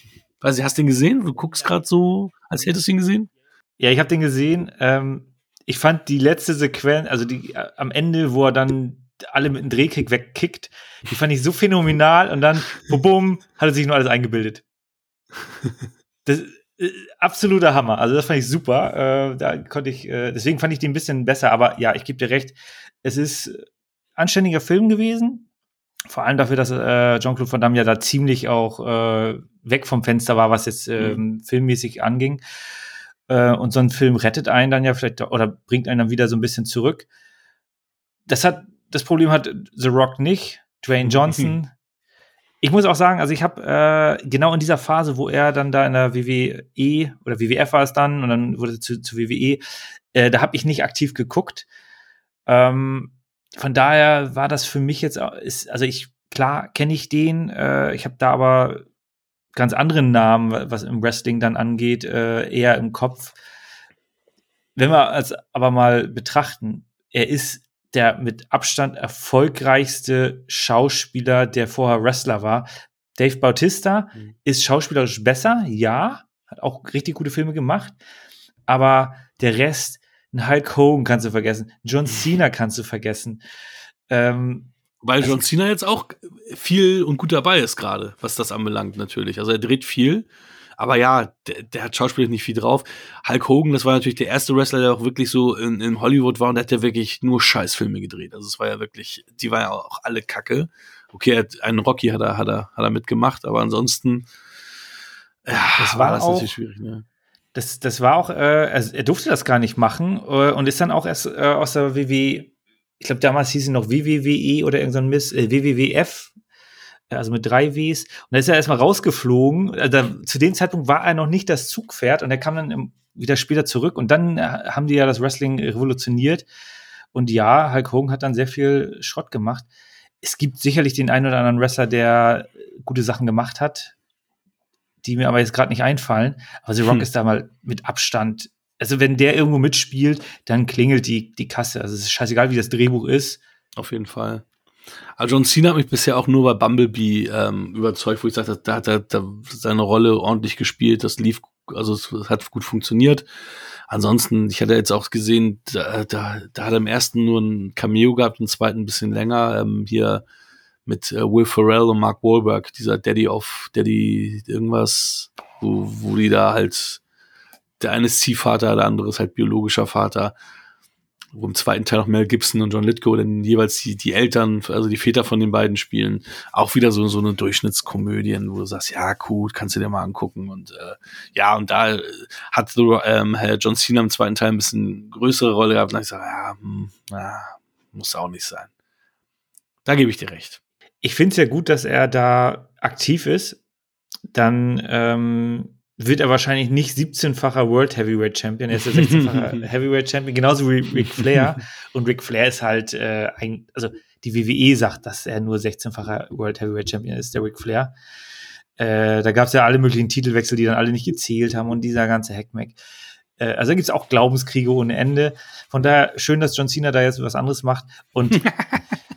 weiß ich, hast du den gesehen? Du guckst gerade so, als hättest du ihn gesehen? Ja, ich habe den gesehen. Ähm, ich fand die letzte Sequenz, also die äh, am Ende, wo er dann alle mit einem Drehkick wegkickt, die fand ich so phänomenal und dann, bum, hat er sich nur alles eingebildet. Das äh, absoluter Hammer. Also das fand ich super. Äh, da konnte ich, äh, deswegen fand ich den ein bisschen besser. Aber ja, ich gebe dir recht. Es ist anständiger Film gewesen. Vor allem dafür, dass äh, Jean-Claude Van Damme ja da ziemlich auch äh, weg vom Fenster war, was jetzt mhm. filmmäßig anging. Äh, und so ein Film rettet einen dann ja vielleicht oder bringt einen dann wieder so ein bisschen zurück. Das hat das Problem hat The Rock nicht, Dwayne Johnson. Ich muss auch sagen, also ich habe äh, genau in dieser Phase, wo er dann da in der WWE oder WWF war es dann und dann wurde zu, zu WWE, äh, da habe ich nicht aktiv geguckt. Ähm, von daher war das für mich jetzt, ist, also ich, klar kenne ich den, äh, ich habe da aber ganz anderen Namen, was im Wrestling dann angeht, äh, eher im Kopf. Wenn wir es aber mal betrachten, er ist der mit Abstand erfolgreichste Schauspieler, der vorher Wrestler war. Dave Bautista mhm. ist schauspielerisch besser, ja, hat auch richtig gute Filme gemacht, aber der Rest, ein Hulk Hogan kannst du vergessen, John Cena kannst du vergessen. Ähm, Weil also John Cena jetzt auch viel und gut dabei ist gerade, was das anbelangt natürlich. Also er dreht viel, aber ja, der, der hat schauspielerisch nicht viel drauf. Hulk Hogan, das war natürlich der erste Wrestler, der auch wirklich so in, in Hollywood war und der hat ja wirklich nur Scheißfilme gedreht. Also es war ja wirklich, die waren ja auch alle Kacke. Okay, er hat, einen Rocky hat er, hat er, hat er mitgemacht, aber ansonsten, ja, das war, war das auch, natürlich schwierig, ne? Das, das war auch, äh, also er durfte das gar nicht machen äh, und ist dann auch erst äh, aus der WWE, ich glaube damals hieß sie noch WWE oder irgendein so Miss, äh, WWWF, also mit drei Ws. Und da ist er erstmal rausgeflogen. Also, zu dem Zeitpunkt war er noch nicht das Zugpferd und er kam dann wieder später zurück und dann äh, haben die ja das Wrestling revolutioniert. Und ja, Hulk Hogan hat dann sehr viel Schrott gemacht. Es gibt sicherlich den einen oder anderen Wrestler, der gute Sachen gemacht hat die mir aber jetzt gerade nicht einfallen. Aber The Rock hm. ist da mal mit Abstand. Also, wenn der irgendwo mitspielt, dann klingelt die, die Kasse. Also, es ist scheißegal, wie das Drehbuch ist. Auf jeden Fall. Also John Cena hat mich bisher auch nur bei Bumblebee ähm, überzeugt, wo ich sagte, da hat er seine Rolle ordentlich gespielt, das lief, also es hat gut funktioniert. Ansonsten, ich hatte jetzt auch gesehen, da, da, da hat er im ersten nur ein Cameo gehabt, im zweiten ein bisschen länger. Ähm, hier mit äh, Will Ferrell und Mark Wahlberg, dieser Daddy of Daddy irgendwas, wo, wo die da halt, der eine ist Ziehvater, der andere ist halt biologischer Vater. Wo im zweiten Teil noch Mel Gibson und John Lithgow dann jeweils die, die Eltern, also die Väter von den beiden spielen. Auch wieder so, so eine Durchschnittskomödien, wo du sagst, ja, gut, kannst du dir mal angucken. Und äh, ja, und da äh, hat ähm, Herr John Cena im zweiten Teil ein bisschen größere Rolle gehabt. Und ich sage, ja, hm, ja, muss auch nicht sein. Da gebe ich dir recht ich finde es ja gut, dass er da aktiv ist. Dann ähm, wird er wahrscheinlich nicht 17-facher World Heavyweight Champion. Er ist der 16-fache Heavyweight Champion, genauso wie Ric Flair. Und Ric Flair ist halt äh, ein, also die WWE sagt, dass er nur 16-facher World Heavyweight Champion ist, der Ric Flair. Äh, da gab es ja alle möglichen Titelwechsel, die dann alle nicht gezählt haben und dieser ganze Hackmack. Äh, also da gibt es auch Glaubenskriege ohne Ende. Von daher schön, dass John Cena da jetzt was anderes macht. Und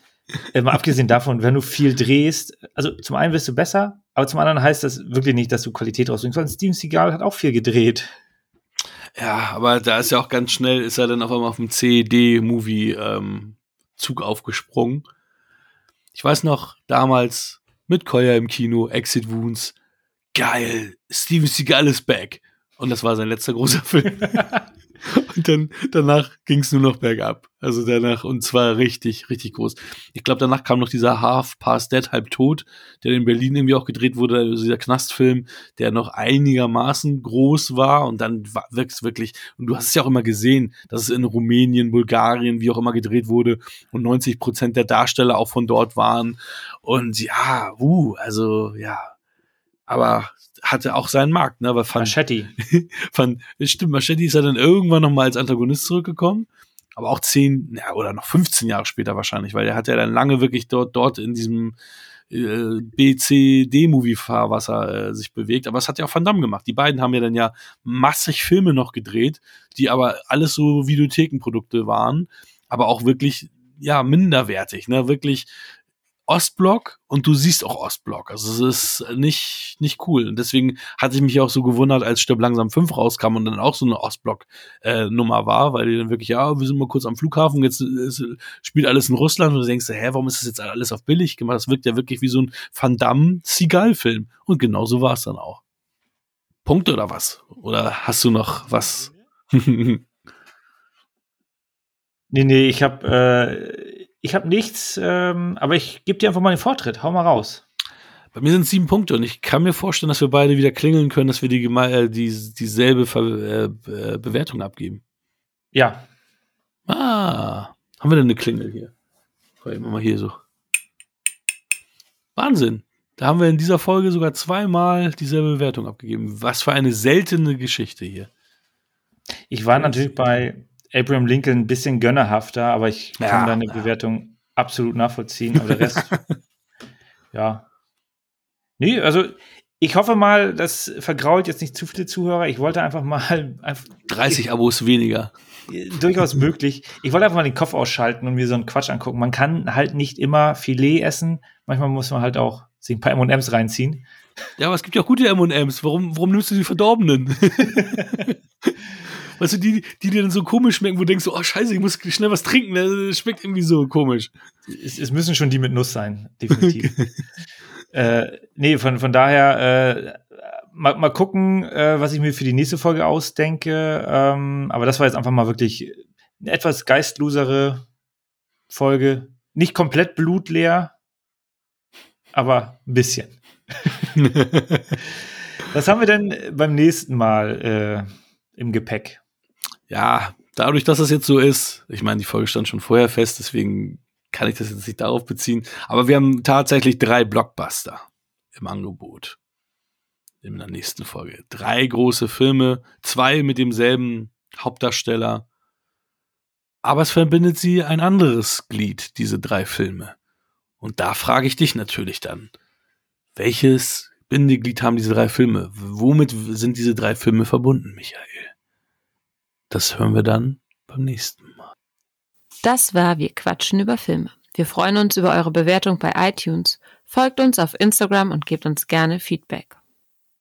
äh, mal abgesehen davon, wenn du viel drehst, also zum einen wirst du besser, aber zum anderen heißt das wirklich nicht, dass du Qualität rausbringst, weil Steven Seagal hat auch viel gedreht. Ja, aber da ist ja auch ganz schnell, ist er dann auf einmal auf dem CED-Movie-Zug ähm, aufgesprungen. Ich weiß noch, damals mit Koya im Kino, Exit Wounds, geil, Steven Seagal ist back. Und das war sein letzter großer Film. Und dann danach ging es nur noch bergab. Also danach, und zwar richtig, richtig groß. Ich glaube, danach kam noch dieser Half Past Dead, halb tot, der in Berlin irgendwie auch gedreht wurde, also dieser Knastfilm, der noch einigermaßen groß war und dann war es wirklich, und du hast es ja auch immer gesehen, dass es in Rumänien, Bulgarien, wie auch immer gedreht wurde und 90 Prozent der Darsteller auch von dort waren. Und ja, uh, also ja, aber hatte auch seinen Markt, ne? Weil Van, Machetti. Van, stimmt, Machetti ist ja dann irgendwann noch mal als Antagonist zurückgekommen aber auch zehn ja, oder noch 15 Jahre später wahrscheinlich, weil er hat ja dann lange wirklich dort, dort in diesem äh, B-C-D-Movie-Fahrwasser äh, sich bewegt. Aber es hat ja auch Van Damme gemacht. Die beiden haben ja dann ja massig Filme noch gedreht, die aber alles so Videothekenprodukte waren, aber auch wirklich ja minderwertig, ne, wirklich Ostblock und du siehst auch Ostblock. Also es ist nicht, nicht cool. Und deswegen hatte ich mich auch so gewundert, als Stirb langsam 5 rauskam und dann auch so eine Ostblock-Nummer äh, war, weil die dann wirklich, ja, wir sind mal kurz am Flughafen, jetzt ist, spielt alles in Russland und du denkst, hä, warum ist das jetzt alles auf billig gemacht? Das wirkt ja wirklich wie so ein Van Damme-Seagal-Film. Und genau so war es dann auch. Punkt oder was? Oder hast du noch was? nee, nee, ich habe äh ich habe nichts, ähm, aber ich gebe dir einfach mal den Vortritt. Hau mal raus. Bei mir sind sieben Punkte und ich kann mir vorstellen, dass wir beide wieder klingeln können, dass wir die, äh, die dieselbe Ver äh, äh, Bewertung abgeben. Ja. Ah, haben wir denn eine Klingel hier? Immer mal hier so. Wahnsinn. Da haben wir in dieser Folge sogar zweimal dieselbe Bewertung abgegeben. Was für eine seltene Geschichte hier. Ich war natürlich bei Abraham Lincoln ein bisschen gönnerhafter, aber ich kann ja, deine ja. Bewertung absolut nachvollziehen. Aber der Rest, ja. Nee, also ich hoffe mal, das vergrault jetzt nicht zu viele Zuhörer. Ich wollte einfach mal. Einfach, 30 Abos weniger. Durchaus möglich. Ich wollte einfach mal den Kopf ausschalten und mir so einen Quatsch angucken. Man kann halt nicht immer Filet essen. Manchmal muss man halt auch sich ein paar MMs reinziehen. Ja, aber es gibt ja auch gute MMs. Warum, warum nimmst du die verdorbenen? weißt du, die, die dir dann so komisch schmecken, wo du denkst, oh scheiße, ich muss schnell was trinken, das schmeckt irgendwie so komisch. Es, es müssen schon die mit Nuss sein, definitiv. äh, nee, von, von daher, äh, mal, mal gucken, äh, was ich mir für die nächste Folge ausdenke. Ähm, aber das war jetzt einfach mal wirklich eine etwas geistlosere Folge. Nicht komplett blutleer, aber ein bisschen. was haben wir denn beim nächsten Mal äh, im Gepäck? Ja, dadurch, dass das jetzt so ist, ich meine, die Folge stand schon vorher fest, deswegen kann ich das jetzt nicht darauf beziehen. Aber wir haben tatsächlich drei Blockbuster im Angebot. In der nächsten Folge. Drei große Filme, zwei mit demselben Hauptdarsteller. Aber es verbindet sie ein anderes Glied, diese drei Filme. Und da frage ich dich natürlich dann, welches Bindeglied haben diese drei Filme? Womit sind diese drei Filme verbunden, Michael? Das hören wir dann beim nächsten Mal. Das war Wir quatschen über Filme. Wir freuen uns über eure Bewertung bei iTunes. Folgt uns auf Instagram und gebt uns gerne Feedback.